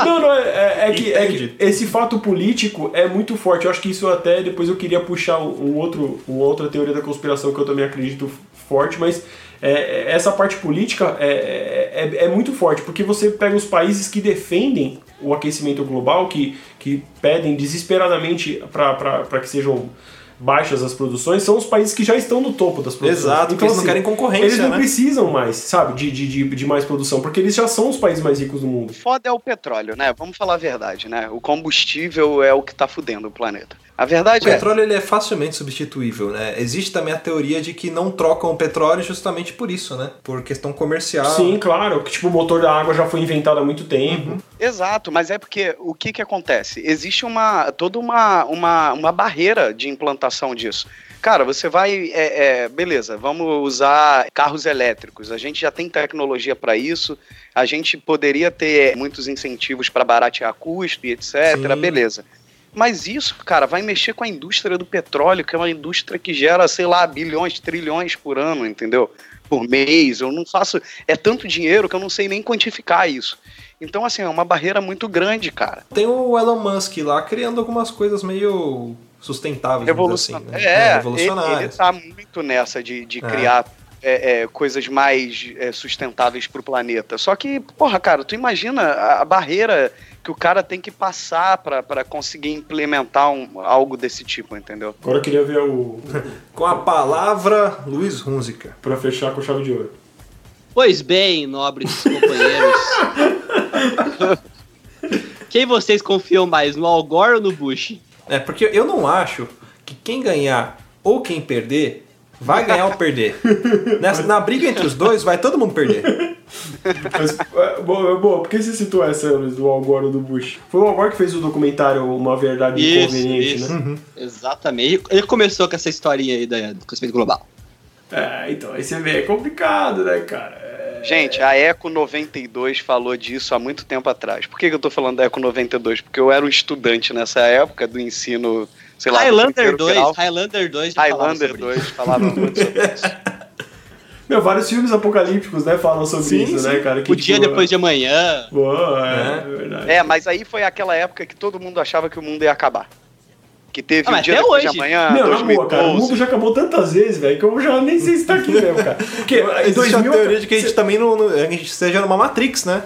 Não, não, é, é que, é que esse fato político é muito forte. Eu acho que isso até depois eu queria puxar um outro, uma outra teoria da conspiração que eu também acredito forte, mas é, é, essa parte política é, é, é muito forte, porque você pega os países que defendem o aquecimento global, que, que pedem desesperadamente para que sejam baixas as produções, são os países que já estão no topo das produções. Exato, porque eles não querem concorrência, Eles não né? precisam mais, sabe, de, de, de, de mais produção, porque eles já são os países mais ricos do mundo. Foda é o petróleo, né? Vamos falar a verdade, né? O combustível é o que tá fudendo o planeta. A O verdade é. petróleo ele é facilmente substituível, né? Existe também a teoria de que não trocam o petróleo justamente por isso, né? Por questão comercial. Sim, claro, que tipo, o motor da água já foi inventado há muito tempo. Exato, mas é porque o que que acontece? Existe uma toda uma, uma, uma barreira de implantação disso. Cara, você vai, é, é, beleza, vamos usar carros elétricos. A gente já tem tecnologia para isso. A gente poderia ter muitos incentivos para baratear custo e etc. Sim. Beleza. Mas isso, cara, vai mexer com a indústria do petróleo, que é uma indústria que gera, sei lá, bilhões, trilhões por ano, entendeu? Por mês. Eu não faço. É tanto dinheiro que eu não sei nem quantificar isso. Então, assim, é uma barreira muito grande, cara. Tem o Elon Musk lá criando algumas coisas meio sustentáveis, Revolucion... assim. né? É, ele, revolucionários. ele tá muito nessa de, de É. criar é, é, coisas mais é, sustentáveis pro planeta. Só que, porra, cara, tu imagina a, a barreira que o cara tem que passar pra pra conseguir implementar um- algo desse tipo, entendeu? Agora eu queria ver o. Com a palavra, Luiz Hunziker. pra fechar com chave de ouro. Pois bem, nobres companheiros. Quem vocês confiam mais, no Al Gore ou no Bush? É, porque eu não acho que quem ganhar ou quem perder vai ganhar ou perder. Nessa, na briga entre os dois, vai todo mundo perder. Mas, é, bom, é, bom, por que você citou essa, do Al Gore ou do Bush? Foi o Al Gore que fez o documentário Uma Verdade Isso, Inconveniente, isso. né? Exatamente. Ele começou com essa historinha aí da- do crescimento global. É, então, aí você vê, é complicado, né, cara? É... Gente, a Eco 92 falou disso há muito tempo atrás. Por que, que eu tô falando da Eco 92? Porque eu era um estudante nessa época do ensino, sei lá, Highlander primeiro 2, grau. Highlander 2 já falava Highlander sobre 2 falava muito sobre isso. Meu, vários filmes apocalípticos, né, falam sobre Sim, isso, sim. né, cara? Que, O dia tipo, depois de amanhã. Pô, é, É. é verdade. É, mas aí foi aquela época que todo mundo achava que o mundo ia acabar. Que teve Ah, o mas dia até depois hoje. de amanhã, Meu, na boa, 2012. cara, o mundo já acabou tantas vezes, velho, que eu já nem sei se tá aqui mesmo, cara. Porque em Existe a 2000... teoria de que a gente também não, não- a gente esteja numa Matrix, né?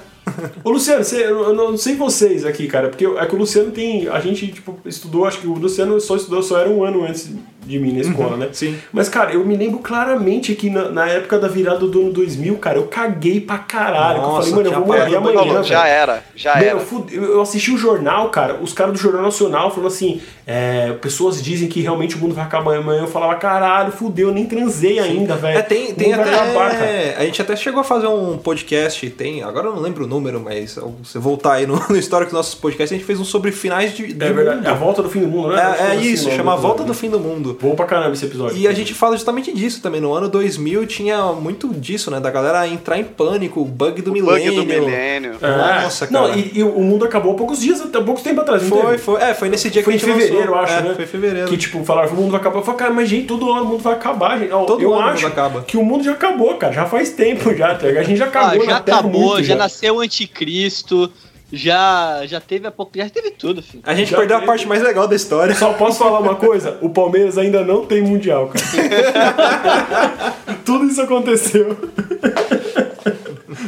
Ô, Luciano, você, eu eu não sei vocês aqui, cara, porque é que o Luciano tem... A gente, tipo, estudou, acho que o Luciano só estudou, só era um ano antes de mim na escola, né? sim. Mas, cara, eu me lembro claramente que na, na época da virada do ano 2000, cara, eu caguei pra caralho. que eu Nossa, falei, mano, eu vou morrer amanhã, Falou, velho. já era, já Meu, era. eu fude- eu assisti o jornal, cara, os caras do Jornal Nacional falando assim, é, pessoas dizem que realmente o mundo vai acabar amanhã. Eu falava, caralho, fudeu, eu nem transei ainda, velho. É, tem, tem vai acabar, até. A gente até chegou a fazer um podcast, tem. Agora eu não lembro o número, mas se você voltar aí no, no histórico dos nossos podcasts, a gente fez um sobre finais de, de É verdade, mundo. a volta do fim do mundo, né? É, é foi assim isso, o chama a volta do fim do mundo. Bom pra caramba esse episódio. E a gente fala justamente disso também. No ano 2000 tinha muito disso, né? Da galera entrar em pânico, o bug do Bug milênio. do milênio. É. Nossa, Não, cara. e, e o mundo acabou há poucos dias, até pouco tempo atrás, não Foi, foi. É, foi nesse dia Foi em que a gente fevereiro, eu lançou. acho, é, né? Foi em fevereiro. Que tipo, falaram que o mundo vai acabar. Eu falei, cara, mas gente, todo ano o mundo vai acabar, gente. Todo eu ano o acho mundo acaba. que o mundo já acabou, cara. Já faz tempo já, tá? A gente já Ah, acabou já na Terra acabou, muito, já nasceu o anticristo, já, já teve a já teve tudo, filho. A gente Já perdeu a teve. parte mais legal da história. Só posso falar uma coisa? O Palmeiras ainda não tem mundial, cara. Tudo isso aconteceu.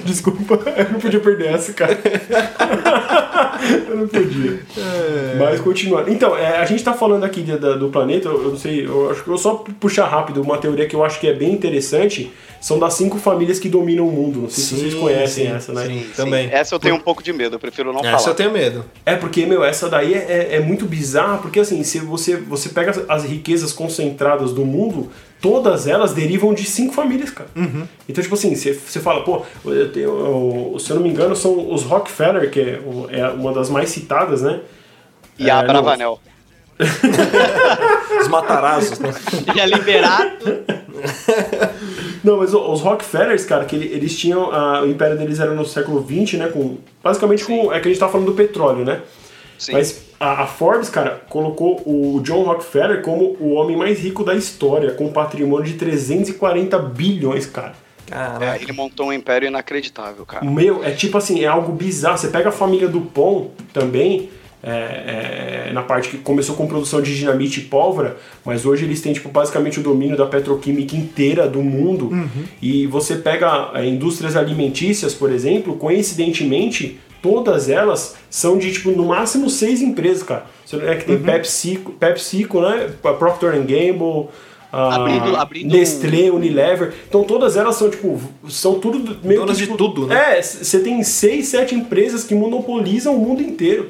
Desculpa, eu não podia perder essa, cara. eu não podia. Mas continuando. Então, é, a gente tá falando aqui de- da- do planeta, eu eu não sei, eu acho que eu vou só puxar rápido uma teoria que eu acho que é bem interessante. São das cinco famílias que dominam o mundo. Não sei se vocês conhecem essa, né? Sim, Sim, também. Essa eu tenho um pouco de medo, eu prefiro não Essa falar. eu tenho medo. É porque, meu, essa daí é, é, é muito bizarra, porque assim, se você, você pega as riquezas concentradas do mundo, todas elas derivam de cinco famílias, cara. Então, tipo assim, você, você fala, pô, eu tenho, eu- se eu não me engano, são os Rockefeller, que é, é uma das mais citadas, né? E a É, Bravanel. Os matarazos, né? Já liberado. Não, mas os Rockefellers, cara, que ele- eles tinham. a- o império deles era no século XX, né? Com, basicamente com. É que a gente tá falando do petróleo, né? Sim. Mas a, a Forbes, cara, colocou o John Rockefeller como o homem mais rico da história, com um patrimônio de 340 bilhões, cara. Caraca. É, ele montou um império inacreditável, cara. Meu, é tipo assim, é algo bizarro. Você pega a família do Pon também, é, é, na parte que começou com produção de dinamite e pólvora, mas hoje eles têm tipo, basicamente o domínio da petroquímica inteira do mundo. E você pega é, indústrias alimentícias, por exemplo, coincidentemente, todas elas são de tipo, no máximo seis empresas, cara. Você- É que tem PepsiCo, PepsiCo, né? A Procter Gamble. a Abrindo- abrindo Nestlé, Unilever. Então todas elas são, tipo, são tudo meio Donas que, de tipo, tudo, né? É, você tem seis, sete empresas que monopolizam o mundo inteiro.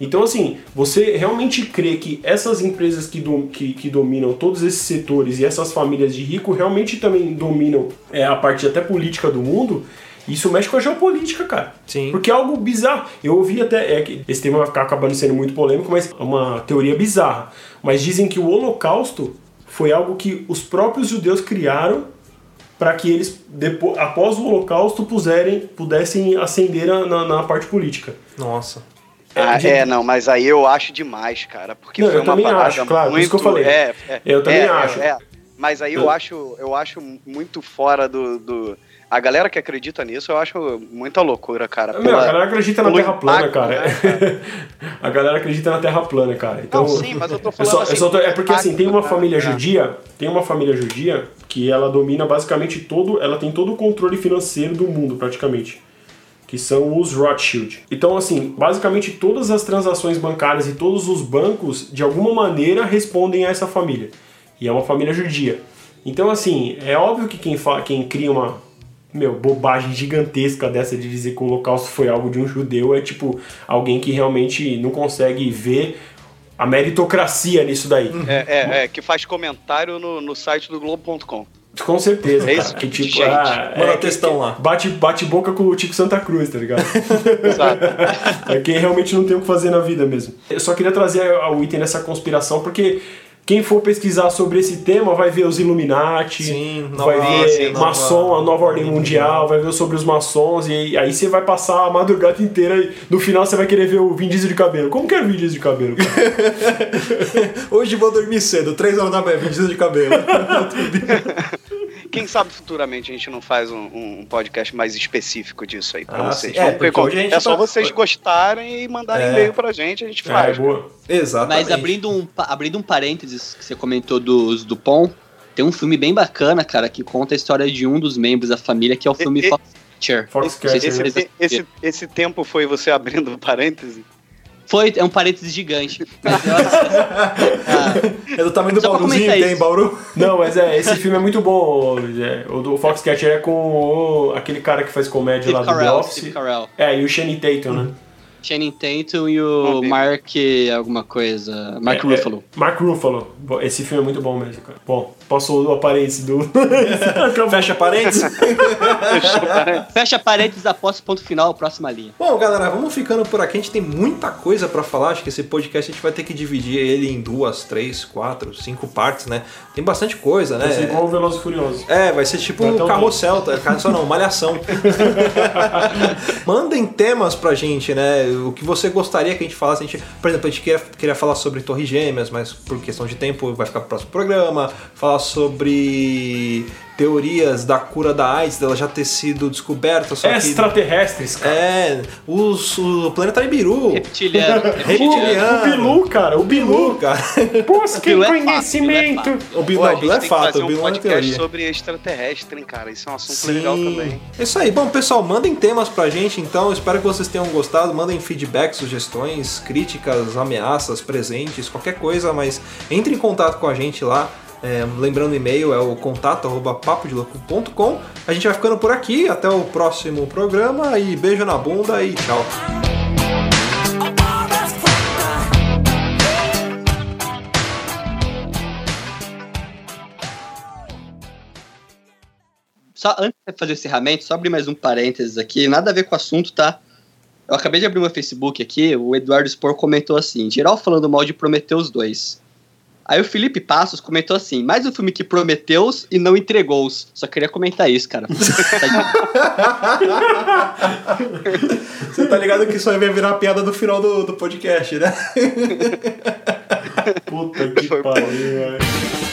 Então, assim, você realmente crê que essas empresas que, dom- que, que dominam todos esses setores e essas famílias de rico realmente também dominam é, a parte até política do mundo? Isso mexe com a geopolítica, cara. Sim. Porque é algo bizarro. Eu ouvi até. É, que esse tema vai ficar acabando sendo muito polêmico, mas é uma teoria bizarra. Mas dizem que o Holocausto foi algo que os próprios judeus criaram para que eles, depois, após o Holocausto, puserem, pudessem ascender na, na- na parte política. Nossa. Ah, de- é, não, mas aí eu acho demais, cara. Porque Não, foi eu uma também parada acho, claro, muito... isso que eu falei. É, é, Eu também é, acho. é, é. Mas aí eu acho, eu acho muito fora do, do- A galera que acredita nisso, eu acho muita loucura, cara. Meu, Pela- a galera acredita na Terra plana, cara. né, a galera acredita na Terra plana, cara. Então, Não, sim, mas eu tô falando só- assim, só tô- é porque assim, tem uma impacto, família né? judia, tem uma família judia que ela domina basicamente todo, ela tem todo o controle financeiro do mundo, praticamente. Que são os Rothschild. Então, assim, basicamente todas as transações bancárias e todos os bancos, de alguma maneira, respondem a essa família. E é uma família judia. Então, assim, é óbvio que quem, quem cria uma meu, bobagem gigantesca dessa de dizer que o holocausto foi algo de um judeu é tipo alguém que realmente não consegue ver a meritocracia nisso daí. É, é, é, que faz comentário no, no site do Globo.com. Com certeza, É cara. isso, que tipo, gente. ah, Manda é, textão que- lá. Bate, bate boca com o Tico Santa Cruz, tá ligado? Sabe? É quem realmente não tem o que fazer na vida mesmo. Eu só queria trazer o item dessa conspiração, porque quem for pesquisar sobre esse tema vai ver os Illuminati, Sim, vai nova- ver sim, nova- maçom, a nova ordem mundial, vai ver sobre os maçons, e aí você vai passar a madrugada inteira e no final você vai querer ver o Vin Diesel de cabelo. Como que é o Vin Diesel de cabelo? cara? Hoje vou dormir cedo, 3 horas da manhã, pedido de cabelo. Quem sabe futuramente a gente não faz um, um podcast mais específico disso aí pra Ah, vocês. É, Porque porque hoje a gente é só tá- vocês gostarem e mandarem É. e-mail pra gente, a gente é, faz. boa. Exatamente. Mas abrindo um, abrindo um parênteses que você comentou dos Dupont, tem um filme bem bacana, cara, que conta a história de um dos membros da família, que é o filme E- e- Foxcatcher. Foxcatcher, Não sei se né? vocês Esse, esse, esse tempo foi você abrindo parêntese? Foi, é um parênteses gigante. Mas eu Ah, É do tamanho do Só Bauruzinho, tem isso. Bauru. Não, mas é, esse filme é muito bom. é, o do Foxcatcher é com o- aquele cara que faz comédia lá Steve do The Office. Steve Carell. É, e o Shane Tatum, né? Channing Tatum e o Amigo. Mark alguma coisa. Mark É, Ruffalo. é, Mark Ruffalo. Esse filme é muito bom mesmo, cara. Bom, passou o aparência do. Fecha parênteses. Fecha parênteses após o ponto final, próxima linha. Bom, galera, vamos ficando por aqui. A gente tem muita coisa pra falar. Acho que esse podcast a gente vai ter que dividir ele em duas, três, quatro, cinco partes, né? Tem bastante coisa, né? Vai ser igual o Veloz e Furioso. É, vai ser tipo Vai um carrossel, tá? Carrossel não, malhação. Mandem temas pra gente, né? O que você gostaria que a gente falasse. A gente, por exemplo, a gente queria, queria falar sobre Torre Gêmeas, mas por questão de tempo vai ficar pro próximo programa. Falar sobre teorias da cura da AIDS, dela já ter sido descoberta, só que... Extraterrestres, cara. É, os, o planeta Nibiru. Reptiliano. Reptiliano. O Bilu, cara, o Bilu. Cara. Busquem Bilu é fato, conhecimento. Bilu é O Bilu, Pô, a não, o Bilu é que fato, o um Bilu é uma podcast teoria. sobre extraterrestre, hein, cara. Isso é um assunto Sim. legal também. É isso aí. Bom, pessoal, mandem temas pra gente, então. Espero que vocês tenham gostado. Mandem feedback, sugestões, críticas, ameaças, presentes, qualquer coisa, mas entre em contato com a gente lá. É, lembrando o e-mail é o contato. A gente vai ficando por aqui. Até o próximo programa e beijo na bunda e tchau. Só antes de fazer o encerramento, só abrir mais um parênteses aqui, nada a ver com o assunto, tá? Eu acabei de abrir meu Facebook aqui, o Eduardo Spor comentou assim, geral falando mal de Prometeus 2. Aí o Felipe Passos comentou assim, mais um filme que prometeu-os e não entregou-os. Só queria comentar isso, cara. Você tá ligado que isso aí vai virar a piada do final do, do podcast, né? Puta que pariu, velho.